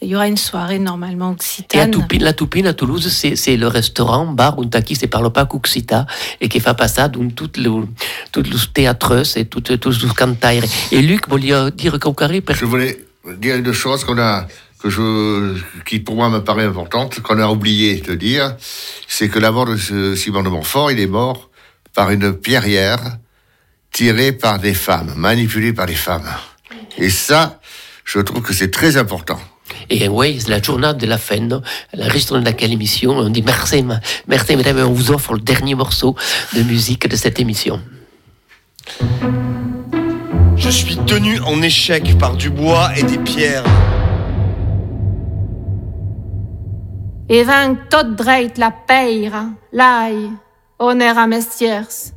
il y aura une soirée normalement occitane. Et à Tupine, la Tupine à Toulouse, c'est le restaurant, bar, où qui se parle pas qu'occita, et qui fait passer donc tout le, tout le théâtre, et tout, tout le cantaire. Et Luc, voulait dire qu'au carré... Je voulais dire une chose qu'on a que je, qui pour moi me paraît importante, qu'on a oublié de dire, c'est que la mort de ce Simon de Montfort, il est mort par une pierrière tirée par des femmes, manipulée par des femmes. Et ça, je trouve que c'est très important. Et oui, c'est la journée de la fin, la reste de laquelle émission, on dit merci, merci mesdames, on vous offre le dernier morceau de musique de cette émission. Je suis tenu en échec par du bois et des pierres. Et vingt tot dreit la peira, l'ai, oner a mestiers.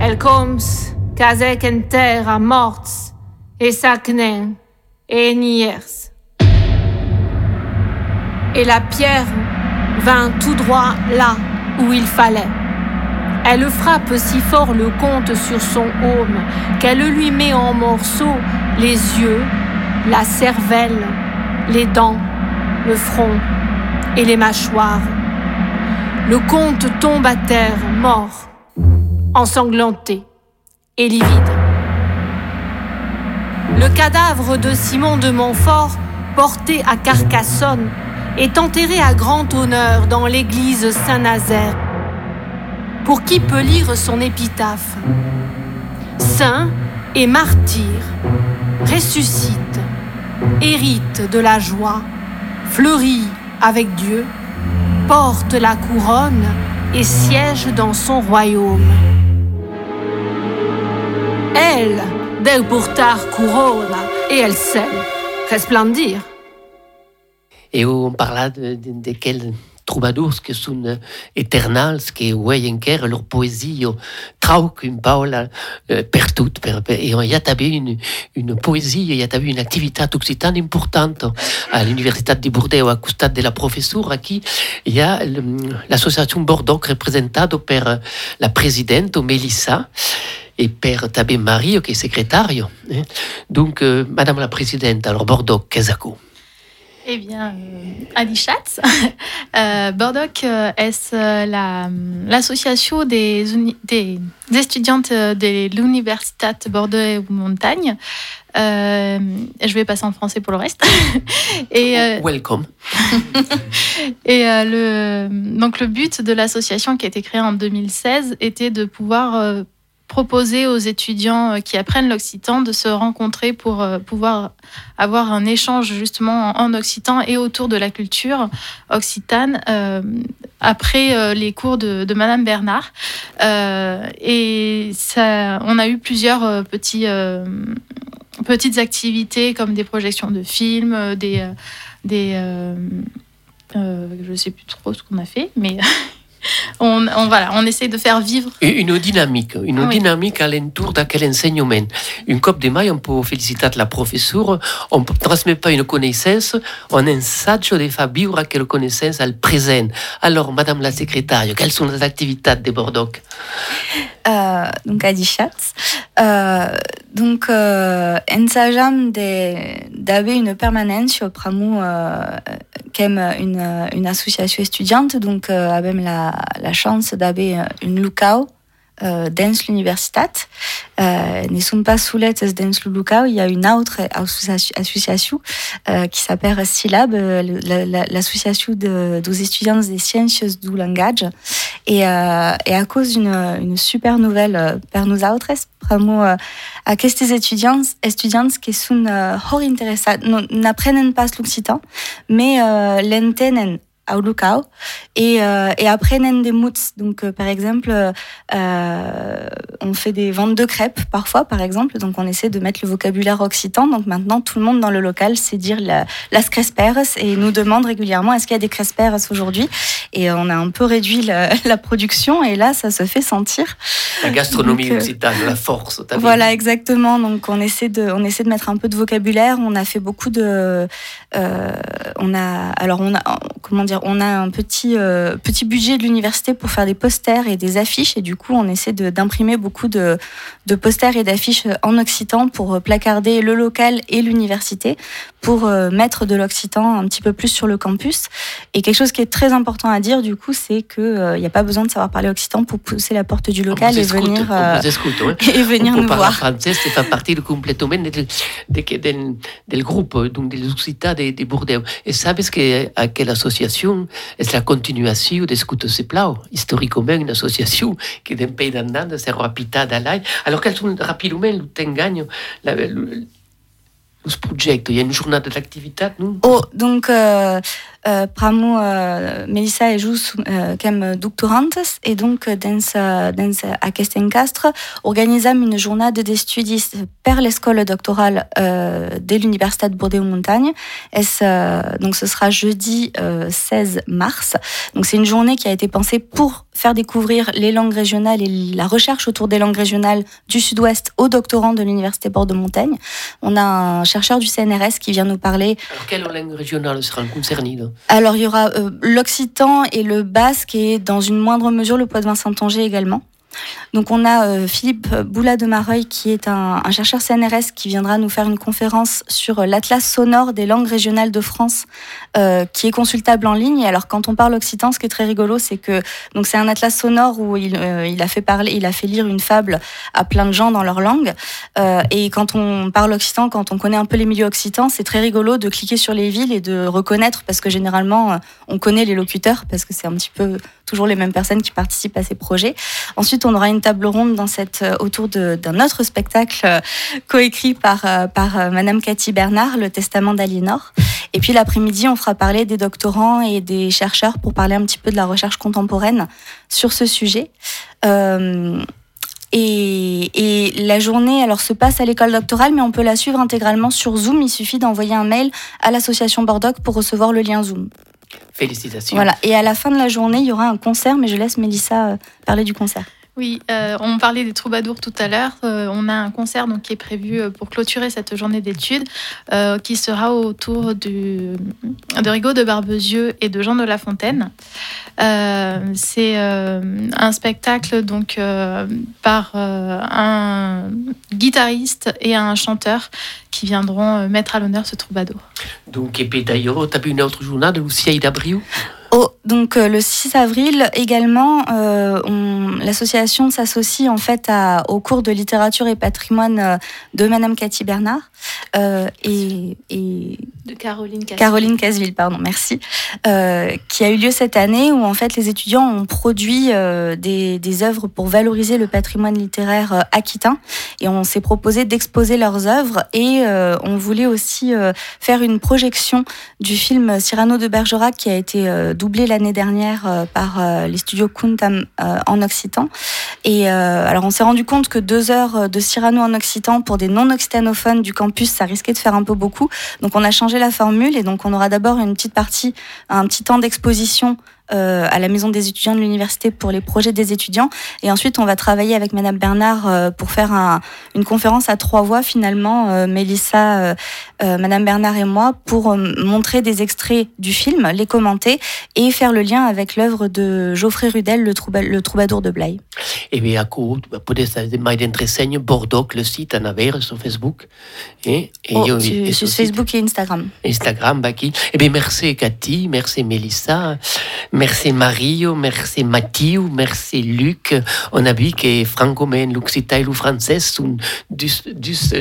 El coms, kazek en terra morts, et sacnen, et niers. Et la pierre vint tout droit là où il fallait. Elle frappe si fort le comte sur son aume qu'elle lui met en morceaux les yeux, la cervelle, les dents front et les mâchoires. Le comte tombe à terre, mort, ensanglanté et livide. Le cadavre de Simon de Montfort, porté à Carcassonne, est enterré à grand honneur dans l'église Saint-Nazaire. Pour qui peut lire son épitaphe? Saint et martyr, ressuscite, hérite de la joie fleurit avec Dieu, porte la couronne et siège dans son royaume. Elle deu portar corona et elle sait resplendir. Et on parla de quel troubadours que sont euh, éternels, que ouais encara leur poésie trauc une parole euh, per et il y a une, une poésie il y a une activité occitane importante à l'université de Bordeaux à côté de la professeure qui il y a l'association Bordeaux représentée par euh, la présidente Mélissa et Père Tabé Marie, qui est secrétaire. Hein. Donc, Madame la Présidente, alors Bordeaux, qu'est-ce Eh bien, euh, euh, Bordoc euh, est euh, la- l'association des, étudiantes de l'Université Bordeaux-Montagne. Euh, je vais passer en français pour le reste. Et, euh, Welcome. et euh, le, donc le but de l'association qui a été créée en 2016 était de pouvoir euh, proposer aux étudiants euh, qui apprennent l'occitan de se rencontrer pour euh, pouvoir avoir un échange justement en, occitan et autour de la culture occitane euh, après les cours de, Madame Bernard. Et ça, on a eu plusieurs petits, petites activités comme des projections de films, des... des je sais plus trop ce qu'on a fait, mais on, on, voilà, on essaie de faire vivre. Une dynamique, une Oui. dynamique alentour d'aquel enseignement. Une cop de mai, on peut féliciter la professeure, on ne transmet pas une connaissance, on ensage de faire vivre aquelle connaissance al présent. Alors, Madame la secrétaire, quelles sont les activités de Bordeaux donc Adi Schatz. Euh, donc euh, ensajam de d'haver une permanence Pramu euh, comme une, une association étudiante donc euh, avem la, la chance d'avoir une lucau euh, dans l'université. Euh, ne sont pas soulettes dans le lucau, il y a une autre associa- association euh, qui s'appelle SILAB, l'association de, des étudiants des sciences du langage. Et, et à cause d'une une super nouvelle per nous autres, pramo euh, aquestes étudiants, étudiantes qui sont hors intéressades, no- n'apprennent pas l'occitan, mais euh, l'entenen au lucau et, euh, et apprennent des mots. Donc, euh, par exemple, euh, on fait des ventes de crêpes parfois, par exemple. Donc, on essaie de mettre le vocabulaire occitan. Donc, maintenant, tout le monde dans le local sait dire la, las crespères et nous demande régulièrement est-ce qu'il y a des crespères aujourd'hui? Et on a un peu réduit la, la production et là, ça se fait sentir. La gastronomie Donc, occitane, la force. Voilà, exactement. Donc, on essaie de, on essaie de mettre un peu de vocabulaire. On a fait beaucoup de, euh, on a, alors on a, comment dire, on a un petit, euh, petit budget de l'université pour faire des posters et des affiches. Et du coup, on essaie d'imprimer beaucoup de, de posters et d'affiches en occitan pour euh, placarder le local et l'université pour euh, mettre de l'occitan un petit peu plus sur le campus. Et quelque chose qui est très important à dire, du coup, c'est que euh, il n'y a pas besoin de savoir parler occitan pour pousser la porte du local et venir, hein. et venir nous voir. français, c'est fait partie complètement del, del, del, del grupo, donc des Occitans de, de Bordeaux. Et sabes que aquella association es la continuación de Escuto Seplau, historiquement une association qui d'un pays d'andando s'est rapitada là. Alors quels sont rapidement la, le, los projets, il y a une journée d'activité, non? Oh, donc, euh, euh, pramo euh, Melissa et Jus euh, comme doctorantes et donc dans, dans ce- aquest encastre organisam une journée d'études per l'école doctorale euh, de l'université de Bordeaux-Montagne. Donc ce sera jeudi euh, 16 mars. Donc c'est une journée qui a été pensée pour faire découvrir les langues régionales et la recherche autour des langues régionales du Sud-Ouest aux doctorants de l'université Bordeaux-Montagne. On a un chercheur du CNRS qui vient nous parler Alors quelle langue régionale sera concernée? Alors, il y aura euh, l'occitan et le basque et dans une moindre mesure le poids de Vincent-Tanger également. Donc, on a euh, Philippe Boula de Mareuil qui est un, chercheur CNRS qui viendra nous faire une conférence sur euh, l'atlas sonore des langues régionales de France euh, qui est consultable en ligne. Alors, quand on parle occitan, ce qui est très rigolo, c'est que donc c'est un atlas sonore où il, il a fait parler, il a fait lire une fable à plein de gens dans leur langue. Et quand on parle occitan, quand on connaît un peu les milieux occitans, c'est très rigolo de cliquer sur les villes et de reconnaître, parce que généralement, on connaît les locuteurs, parce que c'est un petit peu toujours les mêmes personnes qui participent à ces projets. Ensuite, on aura une table ronde dans cette, euh, autour d'un autre spectacle euh, coécrit par, euh, par Madame Cathy Bernard, Le Testament d'Aliénor. Et puis l'après-midi, on fera parler des doctorants et des chercheurs pour parler un petit peu de la recherche contemporaine sur ce sujet. Euh, et, et la journée alors se passe à l'école doctorale, mais on peut la suivre intégralement sur Zoom. Il suffit d'envoyer un mail à l'association Bordeaux pour recevoir le lien Zoom. Félicitations. Voilà. Et à la fin de la journée, il y aura un concert, mais je laisse Mélissa euh, parler du concert. Oui, euh, on parlait des troubadours tout à l'heure. Euh, on a un concert qui est prévu euh, pour clôturer cette journée d'études, qui sera autour de Rigaud de Barbezieux et de Jean de La Fontaine. C'est un spectacle donc par un guitariste et un chanteur qui viendront mettre à l'honneur ce troubadour. Donc, et tu as vu une autre journée de Lucia Idabriou Oh, donc euh, le 6 avril également, euh, l'association s'associe en fait à, au cours de littérature et patrimoine euh, de Madame Cathy Bernard et, de Caroline Casville. Caroline Casville, pardon, merci, qui a eu lieu cette année où en fait les étudiants ont produit des, des, œuvres pour valoriser le patrimoine littéraire aquitain et on s'est proposé d'exposer leurs œuvres et on voulait aussi faire une projection du film Cyrano de Bergerac qui a été doublé l'année dernière euh, par euh, les studios Kuntam euh, en occitan. Et alors on s'est rendu compte que deux heures de Cyrano en occitan pour des non-occitanophones du campus, ça risquait de faire un peu beaucoup. Donc on a changé la formule et donc on aura d'abord une petite partie, un petit temps d'exposition à la maison des étudiants de l'université pour les projets des étudiants. Et ensuite, on va travailler avec Madame Bernard euh, pour faire un, une conférence à trois voix finalement, euh, Mélissa, Madame Bernard et moi, pour montrer des extraits du film, les commenter et faire le lien avec l'œuvre de Geoffrey Rudel, le, le troubadour de Blaye. Et bien, à être mais d'entresegno Bordeaux, le site en avait sur Facebook. Et, et oh, sur, Facebook et Instagram. Instagram, bah, qui. Et bien, merci Cathy, merci Mélissa. Merci Mario, merci Mathieu, merci Luc. On a vu que franco-men, l'occitan et le français sont deux,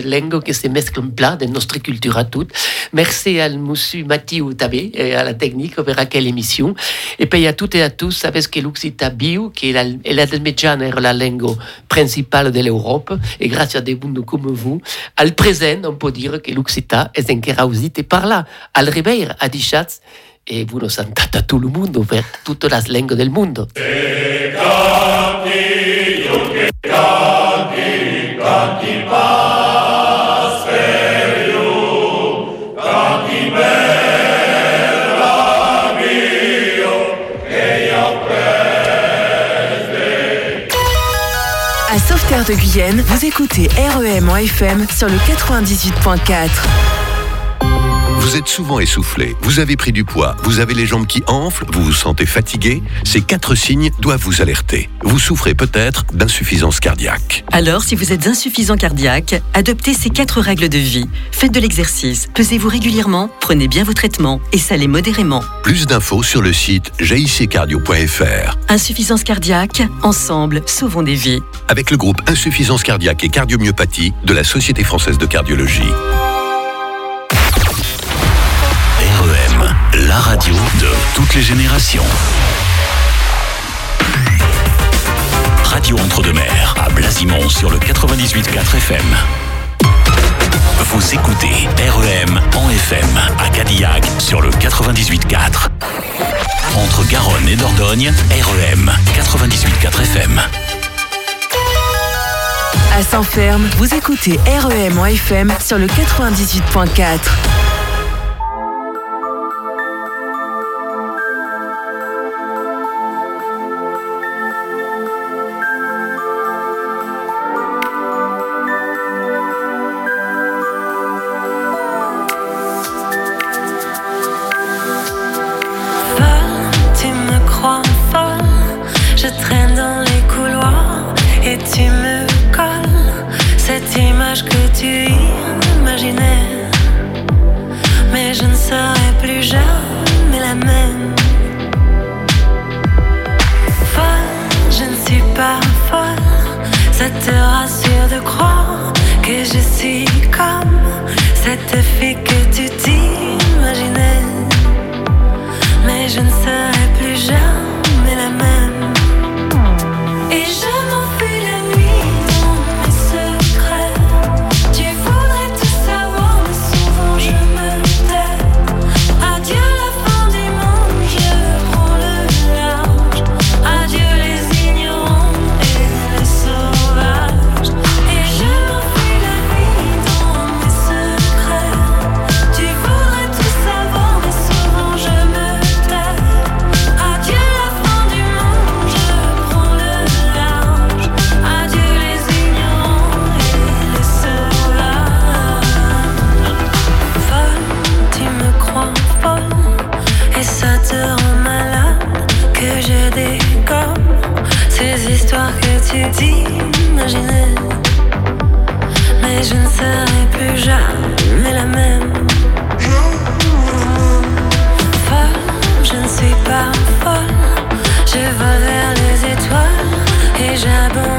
langues qui se mesclent plat de notre culture à toutes. Merci à monsieur Mathieu et à la technique pour quelle émission. Et puis à toutes et à tous, savez que l'occitan bio, qui est la, la, la langue principale de l'Europe, et grâce à des mondes comme vous, al présent, on peut dire que l'occitan est encore usité par là. Al réveil, à Dichatz, e vous santata a tout le monde vers toutes les langues del mundo. À Sauveterre de Guyenne, vous écoutez REM en FM sur le 98.4. Vous êtes souvent essoufflé, vous avez pris du poids, vous avez les jambes qui enflent, vous vous sentez fatigué. Ces quatre signes doivent vous alerter. Vous souffrez peut-être d'insuffisance cardiaque. Alors, si vous êtes insuffisant cardiaque, adoptez ces quatre règles de vie. Faites de l'exercice, pesez-vous régulièrement, prenez bien vos traitements et salez modérément. Plus d'infos sur le site jiccardio.fr. Insuffisance cardiaque, ensemble, sauvons des vies. Avec le groupe Insuffisance cardiaque et cardiomyopathie de la Société française de cardiologie. Radio de toutes les générations. Radio Entre-deux-Mers à Blasimont sur le 98.4 FM. Vous écoutez REM en FM à Cadillac sur le 98.4. Entre Garonne et Dordogne, REM 98.4 FM. À Saint-Ferme, vous écoutez REM en FM sur le 98.4. Te rassure de croire que je suis comme cette fille que tu t'imaginais. Mais je ne serai plus jamais. t'imaginer. Mais je ne serai plus jamais la même. Folle, je ne suis pas folle. Je vole vers les étoiles et j'abonde.